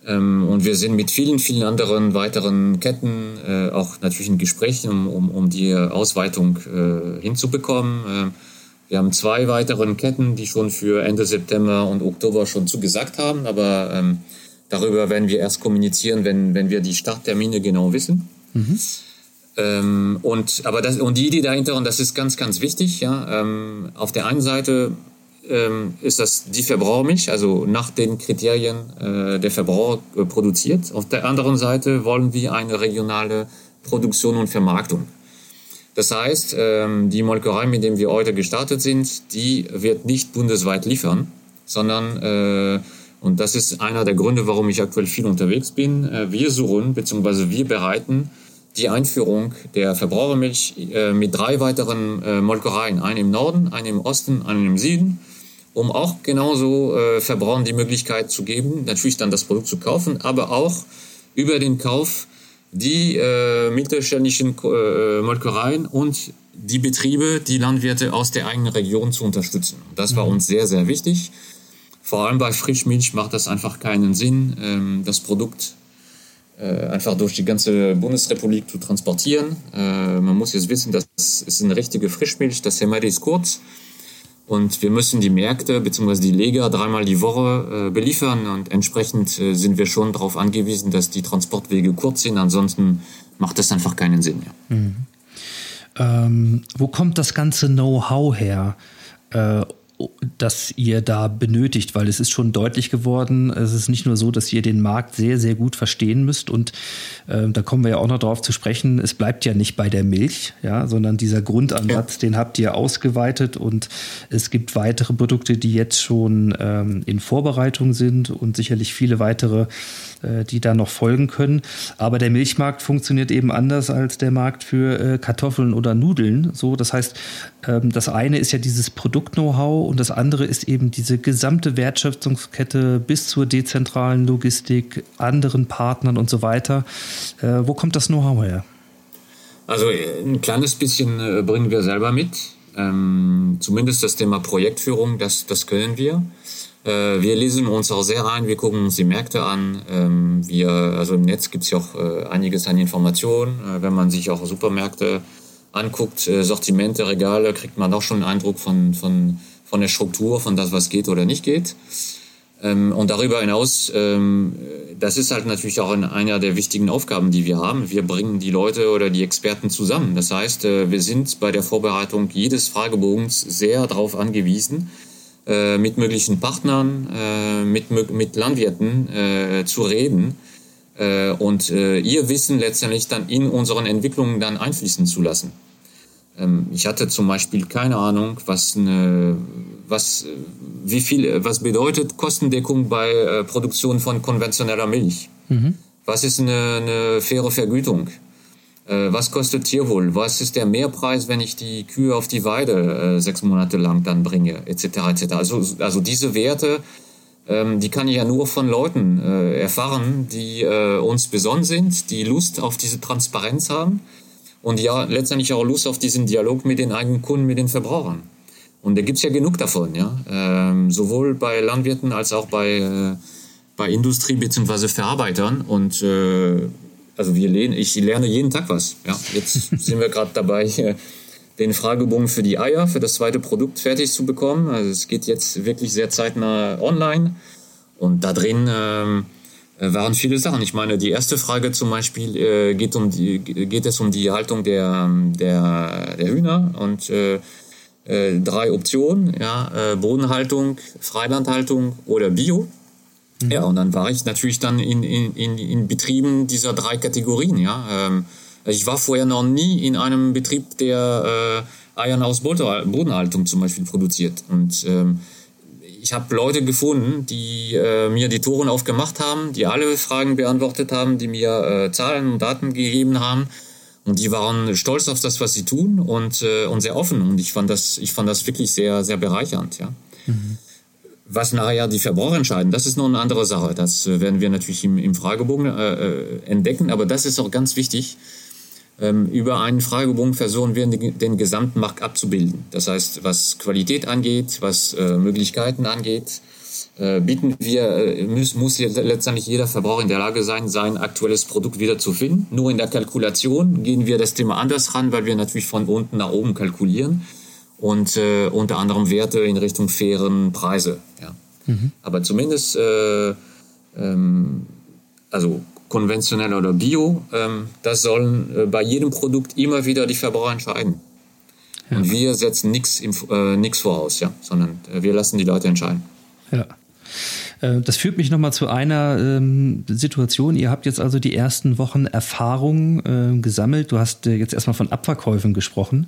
Ähm, und wir sind mit vielen, vielen anderen weiteren Ketten äh, auch natürlich in Gesprächen, um, um, um die Ausweitung äh, hinzubekommen. Äh, wir haben zwei weitere Ketten, die schon für Ende September und Oktober schon zugesagt haben, aber ähm, darüber werden wir erst kommunizieren, wenn, wenn wir die Starttermine genau wissen. Mhm. Ähm, und, aber das, und die Idee dahinter, und das ist ganz, ganz wichtig, ja, ähm, auf der einen Seite ähm, ist das die Verbrauchermilch, also nach den Kriterien äh, der Verbraucher äh, produziert. Auf der anderen Seite wollen wir eine regionale Produktion und Vermarktung. Das heißt, ähm, die Molkerei, mit der wir heute gestartet sind, die wird nicht bundesweit liefern, sondern, äh, und das ist einer der Gründe, warum ich aktuell viel unterwegs bin, äh, wir suchen bzw. wir bereiten die Einführung der Verbrauchermilch äh, mit drei weiteren äh, Molkereien, einen im Norden, einen im Osten, einen im Süden, um auch genauso äh, Verbrauchern die Möglichkeit zu geben, natürlich dann das Produkt zu kaufen, aber auch über den Kauf die äh, mittelständischen äh, Molkereien und die Betriebe, die Landwirte aus der eigenen Region zu unterstützen. Das war uns sehr, sehr wichtig. Vor allem bei Frischmilch macht das einfach keinen Sinn, ähm, das Produkt äh, einfach durch die ganze Bundesrepublik zu transportieren. Äh, man muss jetzt wissen, das ist eine richtige Frischmilch, das Hemadi ist kurz. Und wir müssen die Märkte bzw. die Leger dreimal die Woche äh, beliefern und entsprechend äh, sind wir schon darauf angewiesen, dass die Transportwege kurz sind. Ansonsten macht das einfach keinen Sinn mehr. Mhm. Ähm, wo kommt das ganze Know-how her? Äh, das ihr da benötigt, weil es ist schon deutlich geworden, es ist nicht nur so, dass ihr den Markt sehr, sehr gut verstehen müsst und äh, da kommen wir ja auch noch darauf zu sprechen, es bleibt ja nicht bei der Milch, ja, sondern dieser Grundansatz, ja. den habt ihr ausgeweitet und es gibt weitere Produkte, die jetzt schon ähm, in Vorbereitung sind und sicherlich viele weitere äh, die da noch folgen können. Aber der Milchmarkt funktioniert eben anders als der Markt für äh, Kartoffeln oder Nudeln. So, das heißt, ähm, das eine ist ja dieses Produkt-Know-how und das andere ist eben diese gesamte Wertschöpfungskette bis zur dezentralen Logistik, anderen Partnern und so weiter. Äh, wo kommt das Know-how her? Also ein kleines bisschen bringen wir selber mit. Ähm, zumindest das Thema Projektführung, das, das können wir. Äh, wir lesen uns auch sehr ein, wir gucken uns die Märkte an. Ähm, wir, also im Netz gibt es ja auch äh, einiges an Informationen. Äh, wenn man sich auch Supermärkte anguckt, äh, Sortimente, Regale, kriegt man auch schon einen Eindruck von, von, von der Struktur, von das, was geht oder nicht geht. Ähm, und darüber hinaus, ähm, das ist halt natürlich auch einer der wichtigen Aufgaben, die wir haben. Wir bringen die Leute oder die Experten zusammen. Das heißt, äh, wir sind bei der Vorbereitung jedes Fragebogens sehr darauf angewiesen, äh, mit möglichen Partnern, äh, mit, mit Landwirten zu reden und ihr Wissen letztendlich dann in unseren Entwicklungen dann einfließen zu lassen. Ähm, ich hatte zum Beispiel keine Ahnung, was eine, was, wie viel, was bedeutet Kostendeckung bei äh, Produktion von konventioneller Milch. Mhm. Was ist eine, eine faire Vergütung? Äh, was kostet Tierwohl? Was ist der Mehrpreis, wenn ich die Kühe auf die Weide äh, sechs Monate lang dann bringe, etc. etc. Also, also diese Werte, ähm, die kann ich ja nur von Leuten erfahren, die uns besonnen sind, die Lust auf diese Transparenz haben und ja letztendlich auch Lust auf diesen Dialog mit den eigenen Kunden, mit den Verbrauchern. Und da gibt's ja genug davon, ja. Ähm, sowohl bei Landwirten als auch bei, äh, bei Industrie bzw. Verarbeitern. Und äh, also wir lernen, ich lerne jeden Tag was. Ja, jetzt sind wir gerade dabei, den Fragebogen für die Eier, für das zweite Produkt fertig zu bekommen. Also es geht jetzt wirklich sehr zeitnah online. Und da drin ähm, waren viele Sachen. Ich meine, die erste Frage zum Beispiel äh, geht, um die, geht es um die Haltung der, der, der Hühner und äh, äh, drei Optionen, ja, äh, Bodenhaltung, Freilandhaltung oder Bio. Ja, und dann war ich natürlich dann in, in, in, in Betrieben dieser drei Kategorien. Ja. Ähm, ich war vorher noch nie in einem Betrieb, der äh, Eiern aus Bodenhaltung zum Beispiel produziert. Und ähm, ich habe Leute gefunden, die äh, mir die Toren aufgemacht haben, die alle Fragen beantwortet haben, die mir äh, Zahlen und Daten gegeben haben. Und die waren stolz auf das, was sie tun und, äh, und sehr offen. Und ich fand das, ich fand das wirklich sehr, sehr bereichernd. Ja. Mhm. Was nachher die Verbraucher entscheiden, das ist noch eine andere Sache. Das äh, werden wir natürlich im, im Fragebogen äh, äh, entdecken. Aber das ist auch ganz wichtig. Ähm, über einen Fragebogen versuchen wir den, gesamten Markt abzubilden. Das heißt, was Qualität angeht, was äh, Möglichkeiten angeht, äh, bieten wir, äh, muss, muss letztendlich jeder Verbraucher in der Lage sein, sein aktuelles Produkt wieder zu finden. Nur in der Kalkulation gehen wir das Thema anders ran, weil wir natürlich von unten nach oben kalkulieren und äh, unter anderem Werte in Richtung fairen Preise. Ja. Mhm. Aber zumindest, äh, ähm, also konventionell oder bio, ähm, das sollen äh, bei jedem Produkt immer wieder die Verbraucher entscheiden. Ja. Und wir setzen nichts äh, voraus, ja, sondern äh, wir lassen die Leute entscheiden. Ja. Äh, das führt mich nochmal zu einer ähm, Situation. Ihr habt jetzt also die ersten Wochen Erfahrung äh, gesammelt. Du hast äh, jetzt erstmal von Abverkäufen gesprochen.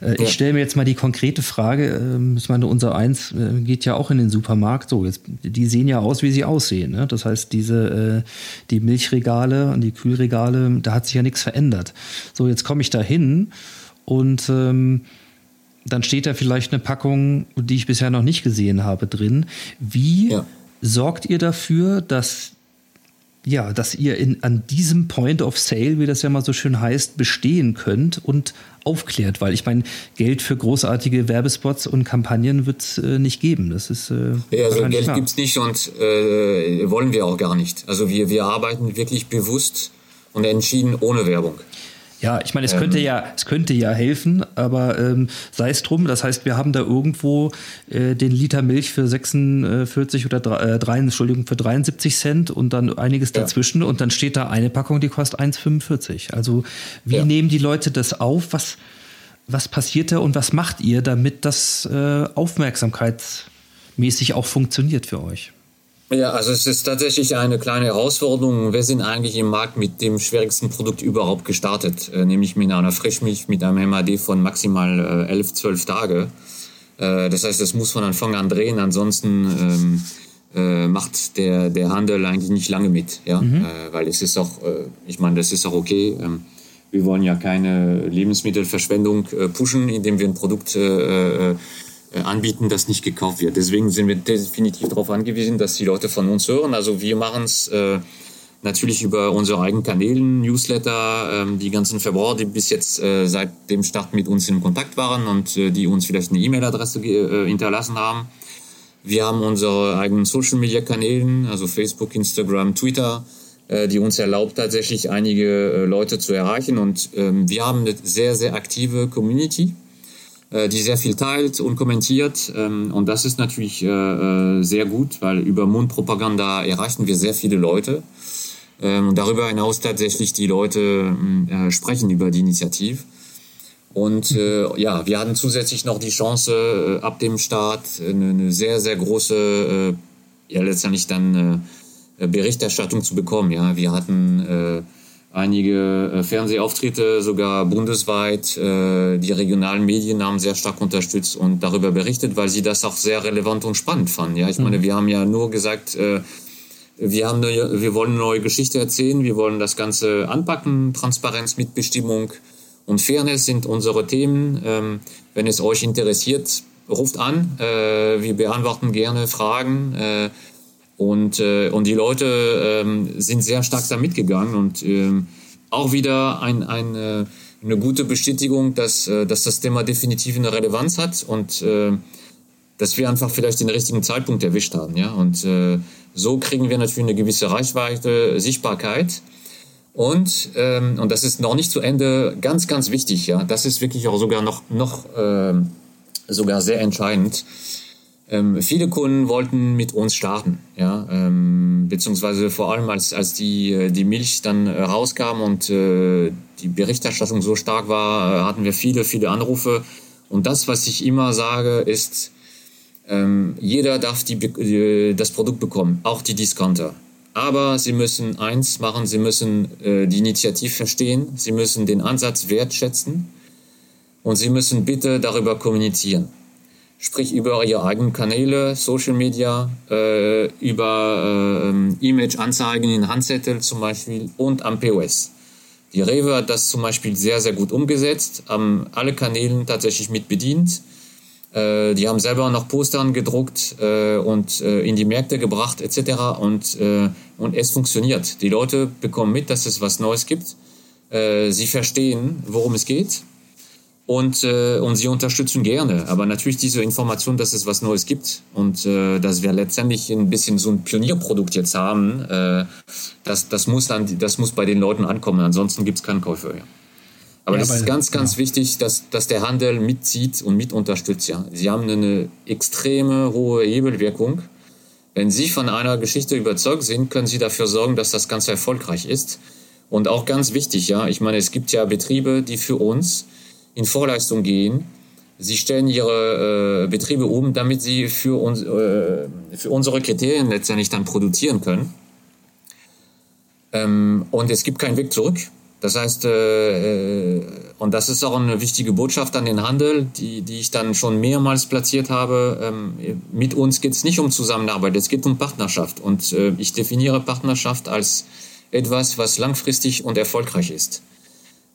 Äh, ja. Ich stelle mir jetzt mal die konkrete Frage. Ähm, ich meine, unser Eins äh, geht ja auch in den Supermarkt. So, jetzt, die sehen ja aus, wie sie aussehen. Ne? Das heißt, diese, äh, die Milchregale und die Kühlregale, da hat sich ja nichts verändert. So, jetzt komme ich da hin und ähm, dann steht da vielleicht eine Packung, die ich bisher noch nicht gesehen habe, drin. Wie ja sorgt ihr dafür, dass ja, dass ihr in, an diesem Point of Sale, wie das ja mal so schön heißt, bestehen könnt und aufklärt, weil ich meine, Geld für großartige Werbespots und Kampagnen wird es äh, nicht geben. Das ist äh, ja, also Geld gibt es nicht und äh, wollen wir auch gar nicht. Also wir, wir arbeiten wirklich bewusst und entschieden ohne Werbung. Ja, ich meine, es könnte ähm, ja, es könnte ja helfen, aber ähm, sei es drum. Das heißt, wir haben da irgendwo äh, den Liter Milch für 46 oder 3, äh, 3, Entschuldigung, für 73 Cent und dann einiges ja. dazwischen und dann steht da eine Packung, die kostet 1,45. Also wie ja. nehmen die Leute das auf? Was, was passiert da und was macht ihr, damit das äh, aufmerksamkeitsmäßig auch funktioniert für euch? Ja, also es ist tatsächlich eine kleine Herausforderung. Wir sind eigentlich im Markt mit dem schwierigsten Produkt überhaupt gestartet, äh, nämlich mit einer Frischmilch mit einem MAD von maximal äh, 11, 12 Tage. Äh, das heißt, das muss von Anfang an drehen, ansonsten ähm, äh, macht der, der Handel eigentlich nicht lange mit, ja, mhm. Äh, weil es ist auch, äh, ich meine, das ist auch okay. Ähm, wir wollen ja keine Lebensmittelverschwendung pushen, indem wir ein Produkt äh, anbieten, das nicht gekauft wird. Deswegen sind wir definitiv darauf angewiesen, dass die Leute von uns hören. Also wir machen es äh, natürlich über unsere eigenen Kanäle, Newsletter, ähm, die ganzen Verbraucher, die bis jetzt äh, seit dem Start mit uns in Kontakt waren und äh, die uns vielleicht eine E-Mail-Adresse äh, hinterlassen haben. Wir haben unsere eigenen Social-Media-Kanäle, also Facebook, Instagram, Twitter, äh, die uns erlaubt, tatsächlich einige Leute zu erreichen. Und ähm, wir haben eine sehr, sehr aktive Community äh, die sehr viel teilt und kommentiert. Ähm, und das ist natürlich äh, äh, sehr gut, weil über Mundpropaganda erreichen wir sehr viele Leute. Ähm, und darüber hinaus tatsächlich die Leute sprechen über die Initiative. Und äh, ja, wir hatten zusätzlich noch die Chance, äh, ab dem Start eine, sehr, sehr große, äh, ja letztendlich dann äh, Berichterstattung zu bekommen. Ja, wir hatten äh, einige äh, Fernsehauftritte, sogar bundesweit. Äh, die regionalen Medien haben sehr stark unterstützt und darüber berichtet, weil sie das auch sehr relevant und spannend fanden. Ja, ich meine, mhm. wir haben ja nur gesagt, äh, wir, haben eine, wir wollen eine neue Geschichte erzählen, wir wollen das Ganze anpacken, Transparenz, Mitbestimmung und Fairness sind unsere Themen. Ähm, wenn es euch interessiert, ruft an. wir beantworten gerne Fragen. Und, äh, und die Leute ähm, sind sehr stark da mitgegangen und ähm, auch wieder ein, ein, äh, eine gute Bestätigung, dass, äh, dass das Thema definitiv eine Relevanz hat und äh, dass wir einfach vielleicht den richtigen Zeitpunkt erwischt haben. Ja? Und äh, so kriegen wir natürlich eine gewisse Reichweite, Sichtbarkeit. Und, ähm, und das ist noch nicht zu Ende ganz, ganz wichtig. Ja? Das ist wirklich auch sogar noch, noch äh, sogar sehr entscheidend. Ähm, viele Kunden wollten mit uns starten, ja, ähm, beziehungsweise vor allem als, als die, äh, die Milch dann äh, rauskam und äh, die Berichterstattung so stark war, äh, hatten wir viele, viele Anrufe. Und das, was ich immer sage, ist, ähm, jeder darf die, die, das Produkt bekommen, auch die Discounter. Aber sie müssen eins machen, sie müssen äh, die Initiative verstehen, sie müssen den Ansatz wertschätzen und sie müssen bitte darüber kommunizieren sprich über ihre eigenen Kanäle, Social Media, äh, über äh, Image-Anzeigen in Handzettel zum Beispiel und am POS. Die Rewe hat das zum Beispiel sehr, sehr gut umgesetzt, haben alle Kanälen tatsächlich mit bedient. Äh, die haben selber noch Postern gedruckt äh, und äh, in die Märkte gebracht etc. Und, äh, und es funktioniert. Die Leute bekommen mit, dass es was Neues gibt. Sie verstehen, worum es geht und, äh, und sie unterstützen gerne. Aber natürlich diese Information, dass es was Neues gibt und äh, dass wir letztendlich ein bisschen so ein Pionierprodukt jetzt haben, äh, das, das, muss dann, das muss bei den Leuten ankommen. Ansonsten gibt es keinen Käufer. Ja. Aber ja, das ist ganz, ganz ja. wichtig, dass, dass der Handel mitzieht und mit unterstützt. Ja. Sie haben eine extreme hohe Hebelwirkung. Wenn Sie von einer Geschichte überzeugt sind, können Sie dafür sorgen, dass das Ganze erfolgreich ist. Und auch ganz wichtig, ja, ich meine, es gibt ja Betriebe, die für uns in Vorleistung gehen. Sie stellen ihre äh, Betriebe um, damit sie für, uns, äh, für unsere Kriterien letztendlich dann produzieren können. Ähm, und es gibt keinen Weg zurück. Das heißt, äh, äh, und das ist auch eine wichtige Botschaft an den Handel, die, die ich dann schon mehrmals platziert habe. Ähm, mit uns geht es nicht um Zusammenarbeit, es geht um Partnerschaft. Und äh, ich definiere Partnerschaft als etwas, was langfristig und erfolgreich ist.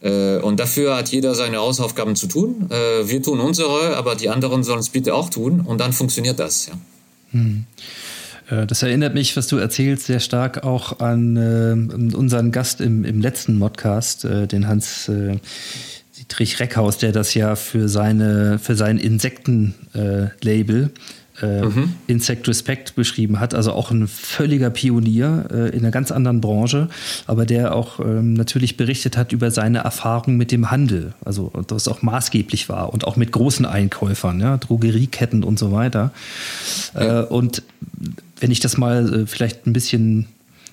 Äh, und dafür hat jeder seine Hausaufgaben zu tun. Äh, wir tun unsere, aber die anderen sollen es bitte auch tun und dann funktioniert das. Ja. Hm. Äh, das erinnert mich, was du erzählst, sehr stark auch an äh, unseren Gast im, im letzten Modcast, äh, den Hans Dietrich Reckhaus, der das ja für seine für sein Insektenlabel äh, mhm. Insect Respect beschrieben hat, also auch ein völliger Pionier äh, in einer ganz anderen Branche, aber der auch ähm, natürlich berichtet hat über seine Erfahrung mit dem Handel, also das auch maßgeblich war und auch mit großen Einkäufern, ja, Drogerieketten und so weiter. Ja. Äh, und wenn ich das mal äh, vielleicht ein bisschen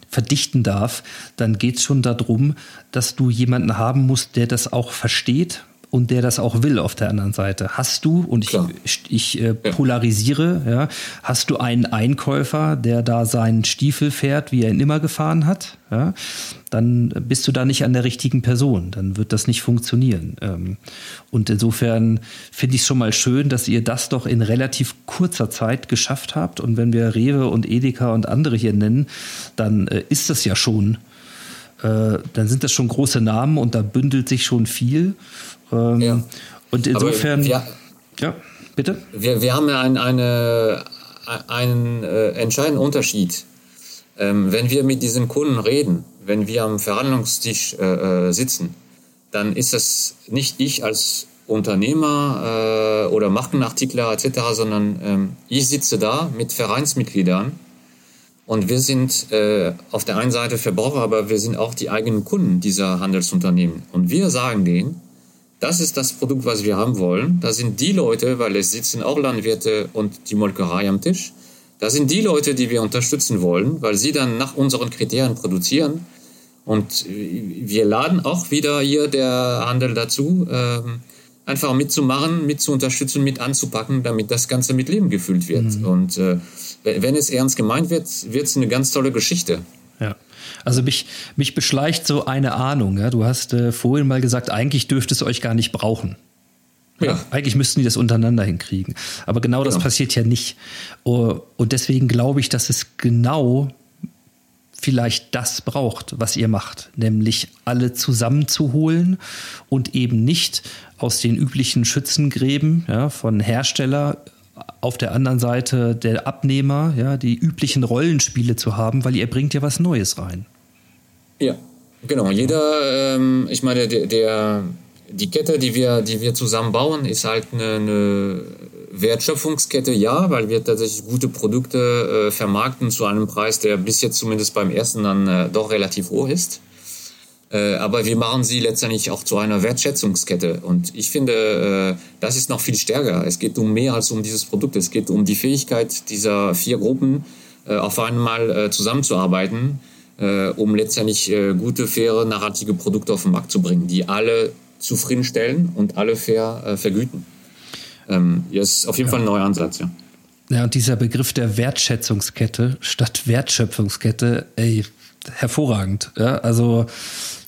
verdichten darf, dann geht es schon darum, dass du jemanden haben musst, der das auch versteht und der das auch will auf der anderen Seite. Hast du, und ich, ich, ich äh, polarisiere, ja, hast du einen Einkäufer, der da seinen Stiefel fährt, wie er ihn immer gefahren hat, ja, dann bist du da nicht an der richtigen Person. Dann wird das nicht funktionieren. Ähm, und insofern finde ich es schon mal schön, dass ihr das doch in relativ kurzer Zeit geschafft habt. Und wenn wir Rewe und Edeka und andere hier nennen, dann äh, ist das ja schon äh, dann sind das schon große Namen und da bündelt sich schon viel. Ähm, ja. Und insofern. Wir, ja, bitte? Wir, wir haben ja ein, eine, einen äh, entscheidenden Unterschied. Ähm, wenn wir mit diesen Kunden reden, wenn wir am Verhandlungstisch äh, äh sitzen, dann ist es nicht ich als Unternehmer äh, oder Markenartikler etc., sondern ähm, ich sitze da mit Vereinsmitgliedern und wir sind äh, auf der einen Seite Verbraucher, aber wir sind auch die eigenen Kunden dieser Handelsunternehmen. Und wir sagen denen, das ist das Produkt, was wir haben wollen. Da sind die Leute, weil es sitzen auch Landwirte und die Molkerei am Tisch. Da sind die Leute, die wir unterstützen wollen, weil sie dann nach unseren Kriterien produzieren. Und wir laden auch wieder hier der Handel dazu, ähm, einfach mitzumachen, mit zu unterstützen, mit anzupacken, damit das Ganze mit Leben gefüllt wird. Mhm. Und äh, wenn es ernst gemeint wird, wird es eine ganz tolle Geschichte. Also mich, mich beschleicht so eine Ahnung. Ja? Du hast äh, vorhin mal gesagt, eigentlich dürfte es euch gar nicht brauchen. Ja. ja. Eigentlich müssten die das untereinander hinkriegen. Aber genau das genau. passiert ja nicht. Oh, und deswegen glaube ich, dass es genau vielleicht das braucht, was ihr macht, nämlich alle zusammenzuholen und eben nicht aus den üblichen Schützengräben ja, von Hersteller auf der anderen Seite der Abnehmer, ja, die üblichen Rollenspiele zu haben, weil ihr bringt ja was Neues rein. Ja, genau. Jeder, ähm, ich meine, der, der, die Kette, die wir, die wir zusammen bauen, ist halt eine, eine Wertschöpfungskette, ja, weil wir tatsächlich gute Produkte äh, vermarkten zu einem Preis, der bis jetzt zumindest beim ersten dann äh, doch relativ hoch ist. Äh, aber wir machen sie letztendlich auch zu einer Wertschätzungskette. Und ich finde, äh, das ist noch viel stärker. Es geht um mehr als um dieses Produkt. Es geht um die Fähigkeit dieser vier Gruppen, äh, auf einmal zusammenzuarbeiten um letztendlich gute, faire, nachhaltige Produkte auf den Markt zu bringen, die alle zufriedenstellen und alle fair vergüten. Ähm, ist auf jeden ja. Fall ein neuer Ansatz, ja. Ja, und dieser Begriff der Wertschätzungskette statt Wertschöpfungskette, ey, hervorragend. Ja, also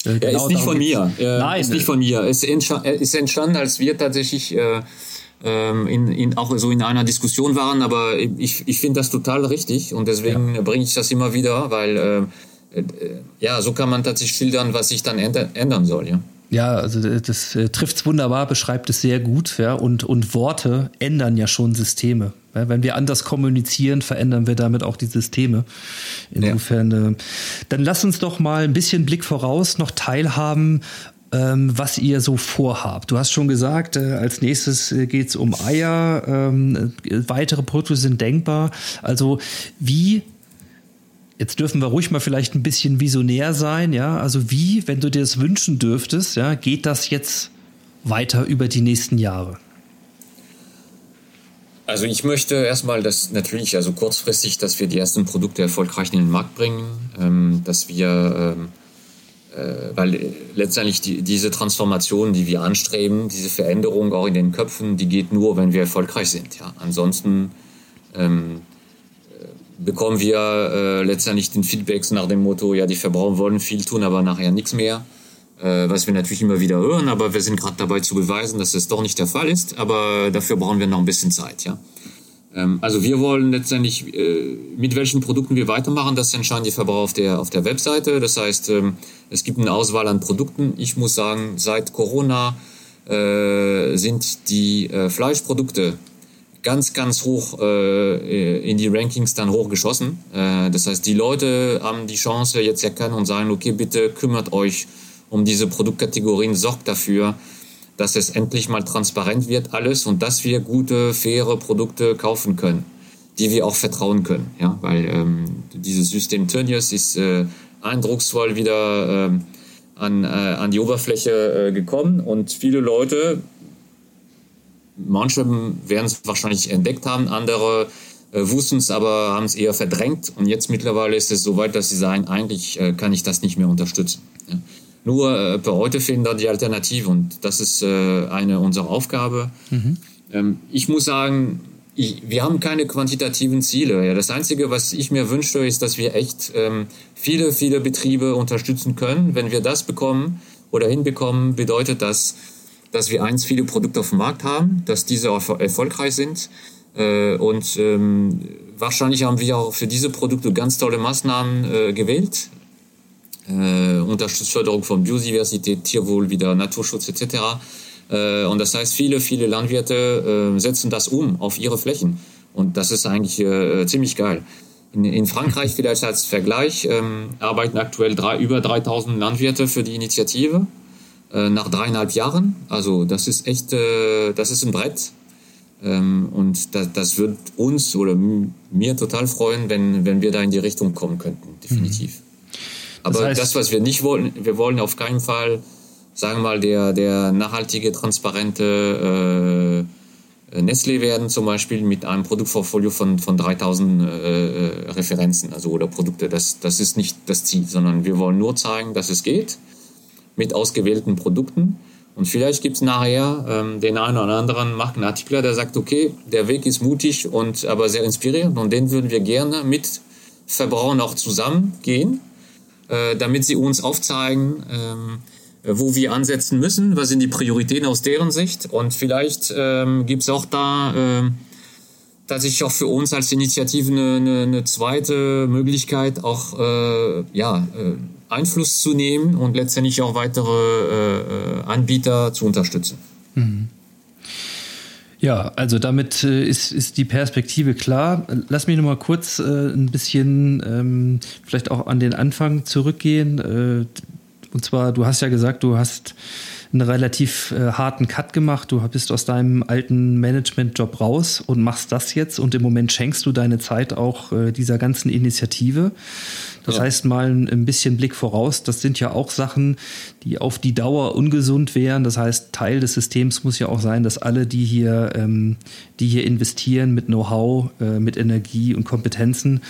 äh, genau ist nicht von mir. Äh, Nein, ist nicht von mir. Es ist entstanden, als wir tatsächlich äh, ähm, in, in, auch so in einer Diskussion waren, aber ich, ich finde das total richtig und deswegen ja. bringe ich das immer wieder, weil äh, äh, ja, so kann man tatsächlich schildern, was sich dann ändern soll, ja. Ja, also das äh, trifft es wunderbar, beschreibt es sehr gut, ja, und, und Worte ändern ja schon Systeme. Wenn wir anders kommunizieren, verändern wir damit auch die Systeme. Insofern, ja. äh, dann lass uns doch mal ein bisschen Blick voraus noch teilhaben, ähm, was ihr so vorhabt. Du hast schon gesagt, äh, als nächstes äh, geht es um Eier, ähm, äh, weitere Produkte sind denkbar. Also wie Jetzt dürfen wir ruhig mal vielleicht ein bisschen visionär sein, ja. Also wie, wenn du dir das wünschen dürftest, ja, geht das jetzt weiter über die nächsten Jahre? Also ich möchte erstmal, dass natürlich, also kurzfristig, dass wir die ersten Produkte erfolgreich in den Markt bringen, ähm, dass wir, ähm, äh, weil letztendlich die, diese Transformation, die wir anstreben, diese Veränderung auch in den Köpfen, die geht nur, wenn wir erfolgreich sind. Ja, ansonsten ähm, bekommen wir äh, letztendlich den Feedbacks nach dem Motto, ja, die Verbraucher wollen viel tun, aber nachher nichts mehr. Äh, was wir natürlich immer wieder hören, aber wir sind gerade dabei zu beweisen, dass es doch nicht der Fall ist. Aber dafür brauchen wir noch ein bisschen Zeit, ja. Ähm, also wir wollen letztendlich, äh, mit welchen Produkten wir weitermachen, das entscheiden die Verbraucher auf der, auf der Webseite. Das heißt, ähm, es gibt eine Auswahl an Produkten. Ich muss sagen, seit Corona äh, sind die Fleischprodukte ganz, ganz hoch in die Rankings dann hochgeschossen. Das heißt, die Leute haben die Chance jetzt erkannt und sagen, okay, bitte kümmert euch um diese Produktkategorien, sorgt dafür, dass es endlich mal transparent wird alles und dass wir gute, faire Produkte kaufen können, die wir auch vertrauen können. Ja, weil ähm, dieses System Tönnies ist äh, eindrucksvoll wieder äh, an, äh, an die Oberfläche äh, gekommen und viele Leute, manche werden es wahrscheinlich entdeckt haben, andere äh, wussten es aber, haben es eher verdrängt und jetzt mittlerweile ist es so weit, dass sie sagen, eigentlich äh, kann ich das nicht mehr unterstützen. Ja. Nur äh, bei heute fehlen da die Alternative und das ist äh, eine unserer Aufgabe. Mhm. Ähm, ich muss sagen, ich, wir haben keine quantitativen Ziele. Ja. Das Einzige, was ich mir wünsche, ist, dass wir echt ähm, viele, viele Betriebe unterstützen können. Wenn wir das bekommen oder hinbekommen, bedeutet das, dass wir eins, viele Produkte auf dem Markt haben, dass diese erfolgreich sind. Äh, und ähm, wahrscheinlich haben wir auch für diese Produkte ganz tolle Maßnahmen äh, gewählt äh, Unterstützung von Biodiversität, Tierwohl, wieder Naturschutz etc. Äh, und das heißt, viele, viele Landwirte äh, setzen das um auf ihre Flächen. Und das ist eigentlich äh, ziemlich geil. In, in Frankreich vielleicht als Vergleich ähm, arbeiten aktuell drei, über 3000 Landwirte für die Initiative äh, nach dreieinhalb Jahren. Also das ist echt, äh, das ist ein Brett. Ähm, und das, das wird uns oder mir total freuen, wenn, wenn wir da in die Richtung kommen könnten, definitiv. Mhm. Aber das, heißt, das, was wir nicht wollen, wir wollen auf keinen Fall, sagen wir mal, der, der nachhaltige, transparente äh, Nestlé werden, zum Beispiel mit einem Produktportfolio von, von 3000 äh, äh, Referenzen also, oder Produkte. Das, das ist nicht das Ziel, sondern wir wollen nur zeigen, dass es geht mit ausgewählten Produkten. Und vielleicht gibt es nachher ähm, den einen oder anderen Markenartikler, der sagt, okay, der Weg ist mutig und aber sehr inspirierend und den würden wir gerne mit Verbrauchern auch zusammen gehen äh, damit sie uns aufzeigen, ähm, wo wir ansetzen müssen, was sind die Prioritäten aus deren Sicht. Und vielleicht ähm, gibt es auch da äh, tatsächlich auch für uns als Initiative eine, eine, eine zweite Möglichkeit, auch äh, ja, äh, Einfluss zu nehmen und letztendlich auch weitere äh, äh Anbieter zu unterstützen. Mhm. Ja, also damit äh, ist, ist die Perspektive klar. Lass mich noch mal kurz äh, ein bisschen ähm, vielleicht auch an den Anfang zurückgehen. Äh, und zwar, du hast ja gesagt, du hast einen relativ äh, harten Cut gemacht. Du bist aus deinem alten Management-Job raus und machst das jetzt. Und im Moment schenkst du deine Zeit auch äh, dieser ganzen Initiative. Das ja. heißt mal ein bisschen Blick voraus. Das sind ja auch Sachen, die auf die Dauer ungesund wären. Das heißt, Teil des Systems muss ja auch sein, dass alle, die hier, ähm, die hier investieren mit Know-how, äh, mit Energie und Kompetenzen,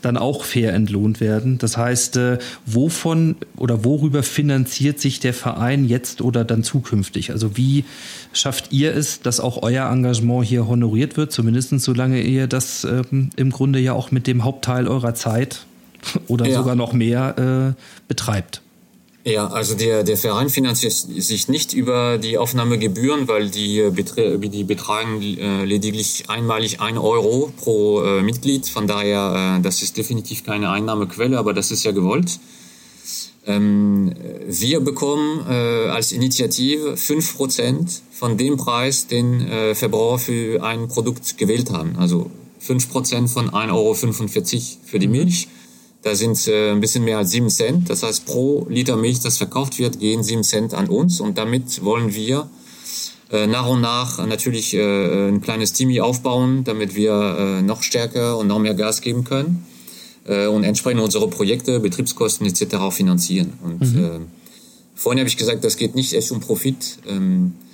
dann auch fair entlohnt werden. Das heißt, äh, wovon oder worüber finanziert sich der Verein jetzt oder dann zukünftig? Also wie schafft ihr es, dass auch euer Engagement hier honoriert wird, zumindest solange ihr das ähm, im Grunde ja auch mit dem Hauptteil eurer Zeit oder ja. sogar noch mehr äh, betreibt. Ja, also der, der Verein finanziert sich nicht über die Aufnahmegebühren, weil die, äh, die betragen äh, lediglich einmalig ein Euro pro äh, Mitglied. Von daher, äh, das ist definitiv keine Einnahmequelle, aber das ist ja gewollt. Ähm, wir bekommen äh, als Initiative fünf Prozent von dem Preis, den äh, Verbraucher für ein Produkt gewählt haben. Also fünf Prozent von 1,45 Euro für die mhm. Da sind äh, ein bisschen mehr als sieben Cent. Das heißt, pro Liter Milch, das verkauft wird, gehen sieben Cent an uns. Und damit wollen wir äh, nach und nach natürlich äh, ein kleines Team aufbauen, damit wir äh, noch stärker und noch mehr Gas geben können äh, und entsprechend unsere Projekte, Betriebskosten etc. auch finanzieren. Und mhm. äh, vorhin habe ich gesagt, das geht nicht echt um Profit. Ähm, äh,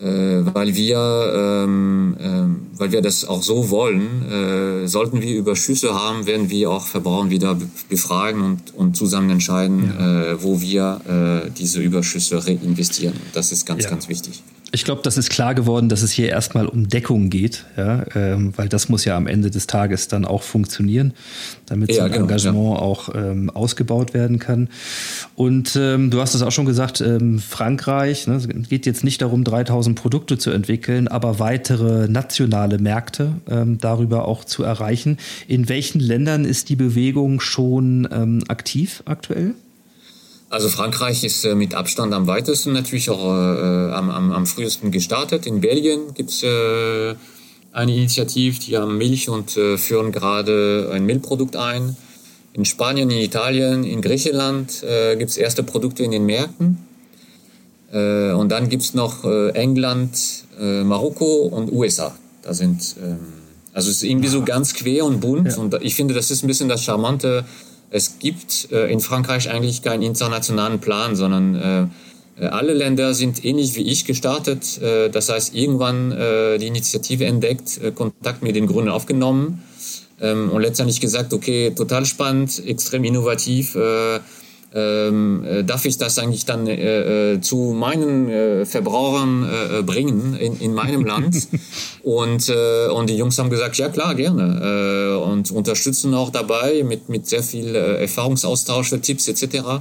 weil wir, ähm, äh, weil wir das auch so wollen, äh, sollten wir Überschüsse haben, werden wir auch Verbraucher wieder befragen und, und zusammen entscheiden, ja. äh, wo wir äh, diese Überschüsse reinvestieren. Das ist ganz, ja. ganz wichtig. Ich glaube, das ist klar geworden, dass es hier erstmal um Deckung geht, ja, ähm, weil das muss ja am Ende des Tages dann auch funktionieren, damit ja, so ein genau, Engagement ja. auch ähm, ausgebaut werden kann. Und ähm, du hast es auch schon gesagt, ähm, Frankreich, ne, es geht jetzt nicht darum, 3000 Produkte zu entwickeln, aber weitere nationale Märkte ähm, darüber auch zu erreichen. In welchen Ländern ist die Bewegung schon ähm, aktiv aktuell? Also Frankreich ist äh, mit Abstand am weitesten natürlich auch äh, am, am, am frühesten gestartet. In Belgien gibt's äh, eine Initiative, die haben Milch und äh, führen gerade ein Mehlprodukt ein. In Spanien, in Italien, in Griechenland äh, gibt es erste Produkte in den Märkten. Äh, und dann gibt es noch äh, England, Marokko und USA. Da sind, ähm, also es ist irgendwie so ganz quer und bunt. Ja. Und ich finde, das ist ein bisschen das Charmante. Es gibt äh, in Frankreich eigentlich keinen internationalen Plan, sondern äh, alle Länder sind ähnlich wie ich gestartet. Äh, das heißt, irgendwann äh, die Initiative entdeckt, äh, Kontakt mit den Grünen aufgenommen ähm, und letztendlich gesagt, okay, total spannend, extrem innovativ. Äh, ähm, äh, darf ich das eigentlich dann äh, äh, zu meinen äh, Verbrauchern äh, bringen in, in meinem Land? und, äh, und die Jungs haben gesagt, ja klar, gerne. Äh, und unterstützen auch dabei mit, mit sehr viel äh, Erfahrungsaustausch, Tipps etc.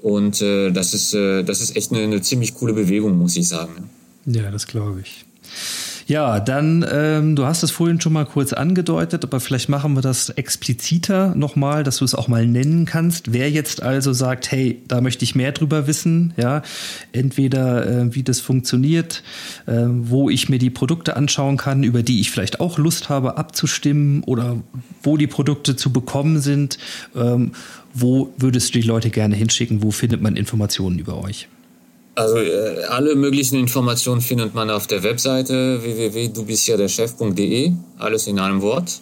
Und äh, das, ist, äh, das ist echt eine, eine ziemlich coole Bewegung, muss ich sagen. Ja, das glaube ich. Ja, dann, ähm, du hast es vorhin schon mal kurz angedeutet, aber vielleicht machen wir das expliziter nochmal, dass du es auch mal nennen kannst. Wer jetzt also sagt, hey, da möchte ich mehr drüber wissen, ja, entweder äh, wie das funktioniert, äh, wo ich mir die Produkte anschauen kann, über die ich vielleicht auch Lust habe abzustimmen oder wo die Produkte zu bekommen sind, ähm, wo würdest du die Leute gerne hinschicken, wo findet man Informationen über euch? Also äh, alle möglichen Informationen findet man auf der Webseite www.dubistjaderchef.de, alles in einem Wort.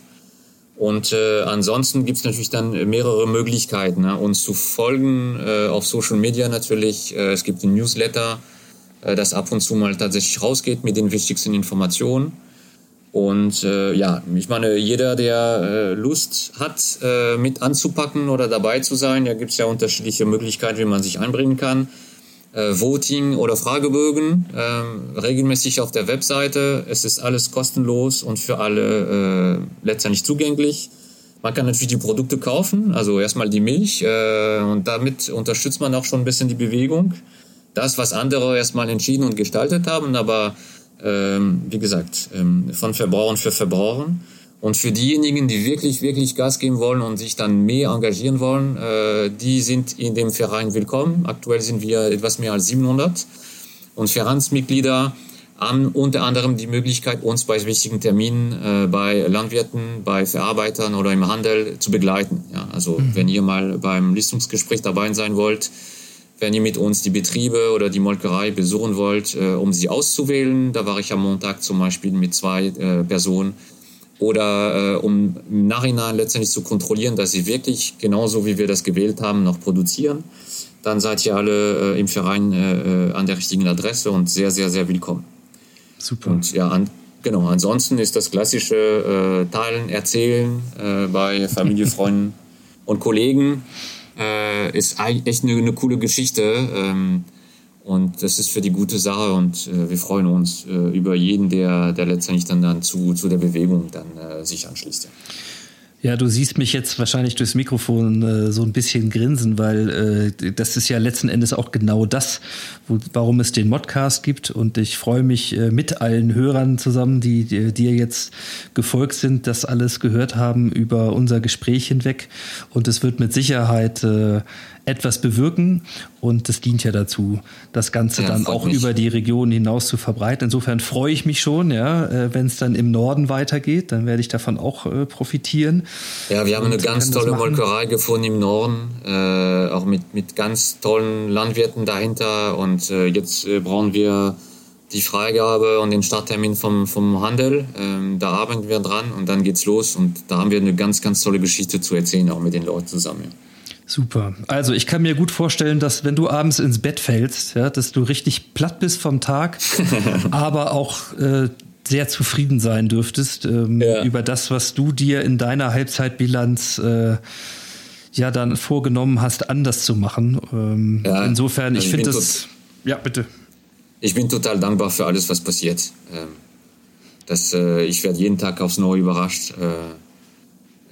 Und äh, ansonsten gibt es natürlich dann mehrere Möglichkeiten, ne? uns zu folgen, äh, auf Social Media natürlich. Äh, es gibt ein Newsletter, äh, das ab und zu mal tatsächlich rausgeht mit den wichtigsten Informationen. Und äh, ja, ich meine, jeder, der äh, Lust hat, äh, mit anzupacken oder dabei zu sein, da gibt es ja unterschiedliche Möglichkeiten, wie man sich einbringen kann äh, Voting oder Fragebögen äh, regelmäßig auf der Webseite. Es ist alles kostenlos und für alle äh, letztendlich zugänglich. Man kann natürlich die Produkte kaufen, also erstmal die Milch äh, und damit unterstützt man auch schon ein bisschen die Bewegung. Das, was andere erstmal entschieden und gestaltet haben, aber ähm, wie gesagt, ähm, von Verbrauchern für Verbrauchern. Und für diejenigen, die wirklich, wirklich Gas geben wollen und sich dann mehr engagieren wollen, äh, die sind in dem Verein willkommen. Aktuell sind wir etwas mehr als 700. Und Vereinsmitglieder haben unter anderem die Möglichkeit, uns bei wichtigen Terminen äh, bei Landwirten, bei Verarbeitern oder im Handel zu begleiten. Ja, also mhm. wenn ihr mal beim Listungsgespräch dabei sein wollt, wenn ihr mit uns die Betriebe oder die Molkerei besuchen wollt, äh, um sie auszuwählen, da war ich am Montag zum Beispiel mit zwei äh, Personen, oder äh, um im Nachhinein letztendlich zu kontrollieren, dass sie wirklich genauso wie wir das gewählt haben, noch produzieren, dann seid ihr alle äh, im Verein äh, äh an der richtigen Adresse und sehr, sehr, sehr willkommen. Super. Und ja, an, genau, ansonsten ist das klassische äh, Teilen, Erzählen äh, bei Familie, Freunden und Kollegen ist echt eine, eine coole Geschichte. Ähm, und das ist für die gute Sache und äh, wir freuen uns äh, über jeden, der, der letztendlich dann, dann zu, zu der Bewegung dann äh, sich anschließt. Ja. Du siehst mich jetzt wahrscheinlich durchs Mikrofon äh, so ein bisschen grinsen, weil äh, das ist ja letzten Endes auch genau das, wo, warum es den Modcast gibt. Und ich freue mich äh, mit allen Hörern zusammen, die dir jetzt gefolgt sind, das alles gehört haben über unser Gespräch hinweg. Und es wird mit Sicherheit äh, etwas bewirken und das dient ja dazu, das Ganze ja, dann auch mich. über die Region hinaus zu verbreiten. Insofern freue ich mich schon, ja, äh, wenn es dann im Norden weitergeht, dann werde ich davon auch äh, profitieren. Ja, wir haben eine ganz tolle Molkerei gefunden im Norden, äh, auch mit, mit ganz tollen Landwirten dahinter und äh, jetzt äh, brauchen wir die Freigabe und den Starttermin vom, vom Handel. Ähm, da arbeiten wir dran und dann geht's los und da haben wir eine ganz, ganz tolle Geschichte zu erzählen, auch mit den Leuten zusammen. Ja. Super. Also ich kann mir gut vorstellen, dass wenn du abends ins Bett fällst, ja, dass du richtig platt bist vom Tag, aber auch äh, sehr zufrieden sein dürftest ähm, ja. über das, was du dir in deiner Halbzeitbilanz äh, ja dann vorgenommen hast, anders zu machen. Ähm, ja, insofern, also ich, finde das. Ja, bitte. Ich bin total dankbar für alles, was passiert. Ähm, das, äh, ich werde jeden Tag aufs Neue überrascht. Äh,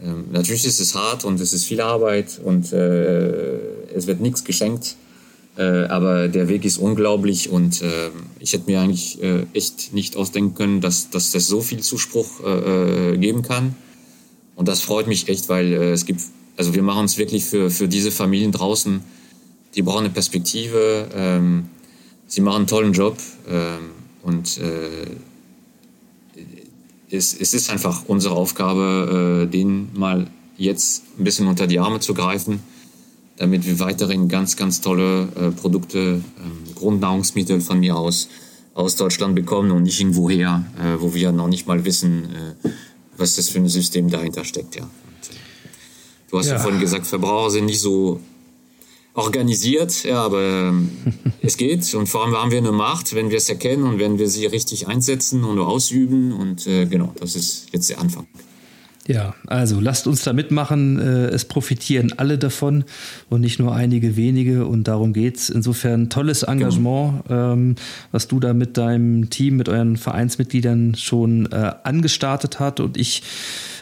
ähm, natürlich ist es hart und es ist viel Arbeit und äh, es wird nichts geschenkt. Äh, aber der Weg ist unglaublich und äh, ich hätte mir eigentlich äh, echt nicht ausdenken können, dass, dass das so viel Zuspruch äh, äh, geben kann. Und das freut mich echt, weil es gibt, also wir machen es wirklich für, für diese Familien draußen, die brauchen eine Perspektive, ähm, sie machen einen tollen Job ähm, und es, es ist einfach unsere Aufgabe, äh, den mal jetzt ein bisschen unter die Arme zu greifen, damit wir weiterhin ganz, ganz tolle äh, Produkte, ähm, Grundnahrungsmittel von mir aus, aus Deutschland bekommen und nicht irgendwoher, äh, wo wir noch nicht mal wissen, äh, was das für ein System dahinter steckt. Ja. Und, äh, du hast ja. ja vorhin gesagt, Verbraucher sind nicht so organisiert, ja, aber ähm, es geht und vor allem haben wir eine Macht, wenn wir es erkennen und wenn wir sie richtig einsetzen und ausüben und äh, genau, das ist jetzt der Anfang. Ja, also lasst uns da mitmachen. Äh, es profitieren alle davon und nicht nur einige wenige. Und darum geht's. Insofern tolles Engagement, genau. was du da mit deinem Team, mit euren Vereinsmitgliedern schon äh, angestartet hat. Und ich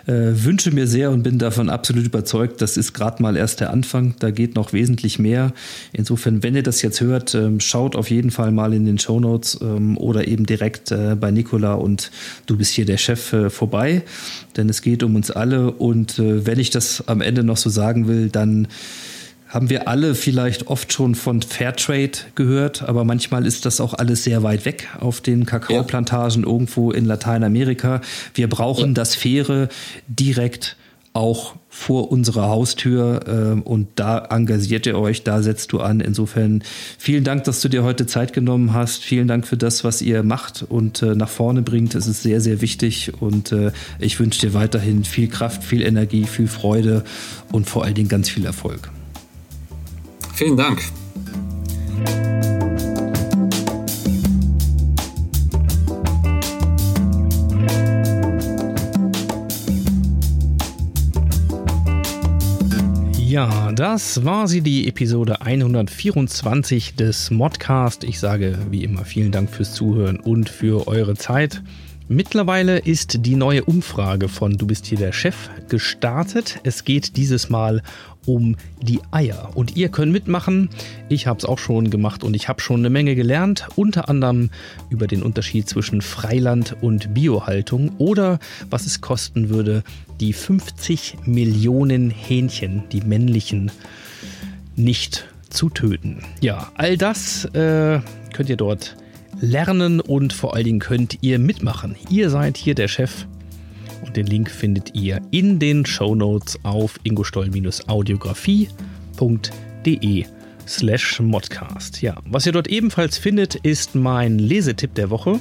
äh, wünsche mir sehr und bin davon absolut überzeugt, das ist gerade mal erst der Anfang. Da geht noch wesentlich mehr. Insofern, wenn ihr das jetzt hört, ähm, schaut auf jeden Fall mal in den Show Notes ähm, oder eben direkt äh, bei Nicola und du bist hier der Chef äh, vorbei. Denn es geht um uns alle. Und äh, wenn ich das am Ende noch so sagen will, dann haben wir alle vielleicht oft schon von Fairtrade gehört, aber manchmal ist das auch alles sehr weit weg auf den Kakaoplantagen ja. irgendwo in Lateinamerika. Wir brauchen ja. das Faire direkt auch vor unserer Haustür äh, und da engagiert ihr euch, da setzt du an. Insofern vielen Dank, dass du dir heute Zeit genommen hast. Vielen Dank für das, was ihr macht und äh, nach vorne bringt. Es ist sehr, sehr wichtig und äh, ich wünsche dir weiterhin viel Kraft, viel Energie, viel Freude und vor allen Dingen ganz viel Erfolg. Vielen Dank. Ja, das war sie, die Episode 124 des Modcast. Ich sage wie immer vielen Dank fürs Zuhören und für eure Zeit. Mittlerweile ist die neue Umfrage von Du bist hier der Chef gestartet. Es geht dieses Mal um die Eier. Und ihr könnt mitmachen. Ich habe es auch schon gemacht und ich habe schon eine Menge gelernt. Unter anderem über den Unterschied zwischen Freiland und Biohaltung oder was es kosten würde, die 50 Millionen Hähnchen, die männlichen, nicht zu töten. Ja, all das äh, könnt ihr dort lernen und vor allen Dingen könnt ihr mitmachen. Ihr seid hier der Chef und den Link findet ihr in den Show Notes auf ingostoll-audiografie.de slash modcast. Ja, was ihr dort ebenfalls findet, ist mein Lesetipp der Woche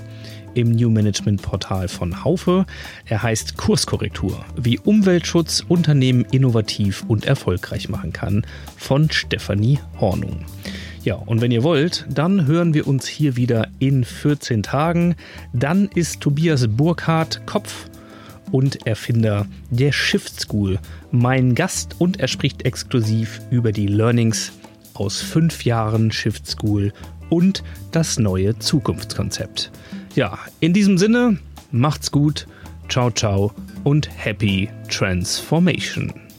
im New Management Portal von Haufe. Er heißt Kurskorrektur, wie Umweltschutz Unternehmen innovativ und erfolgreich machen kann von Stefanie Hornung. Ja, und wenn ihr wollt, dann hören wir uns hier wieder in 14 Tagen. Dann ist Tobias Burkhardt Kopf und Erfinder der Shift School mein Gast und er spricht exklusiv über die Learnings aus fünf Jahren Shift School und das neue Zukunftskonzept. Ja, in diesem Sinne, macht's gut, ciao, ciao und happy Transformation.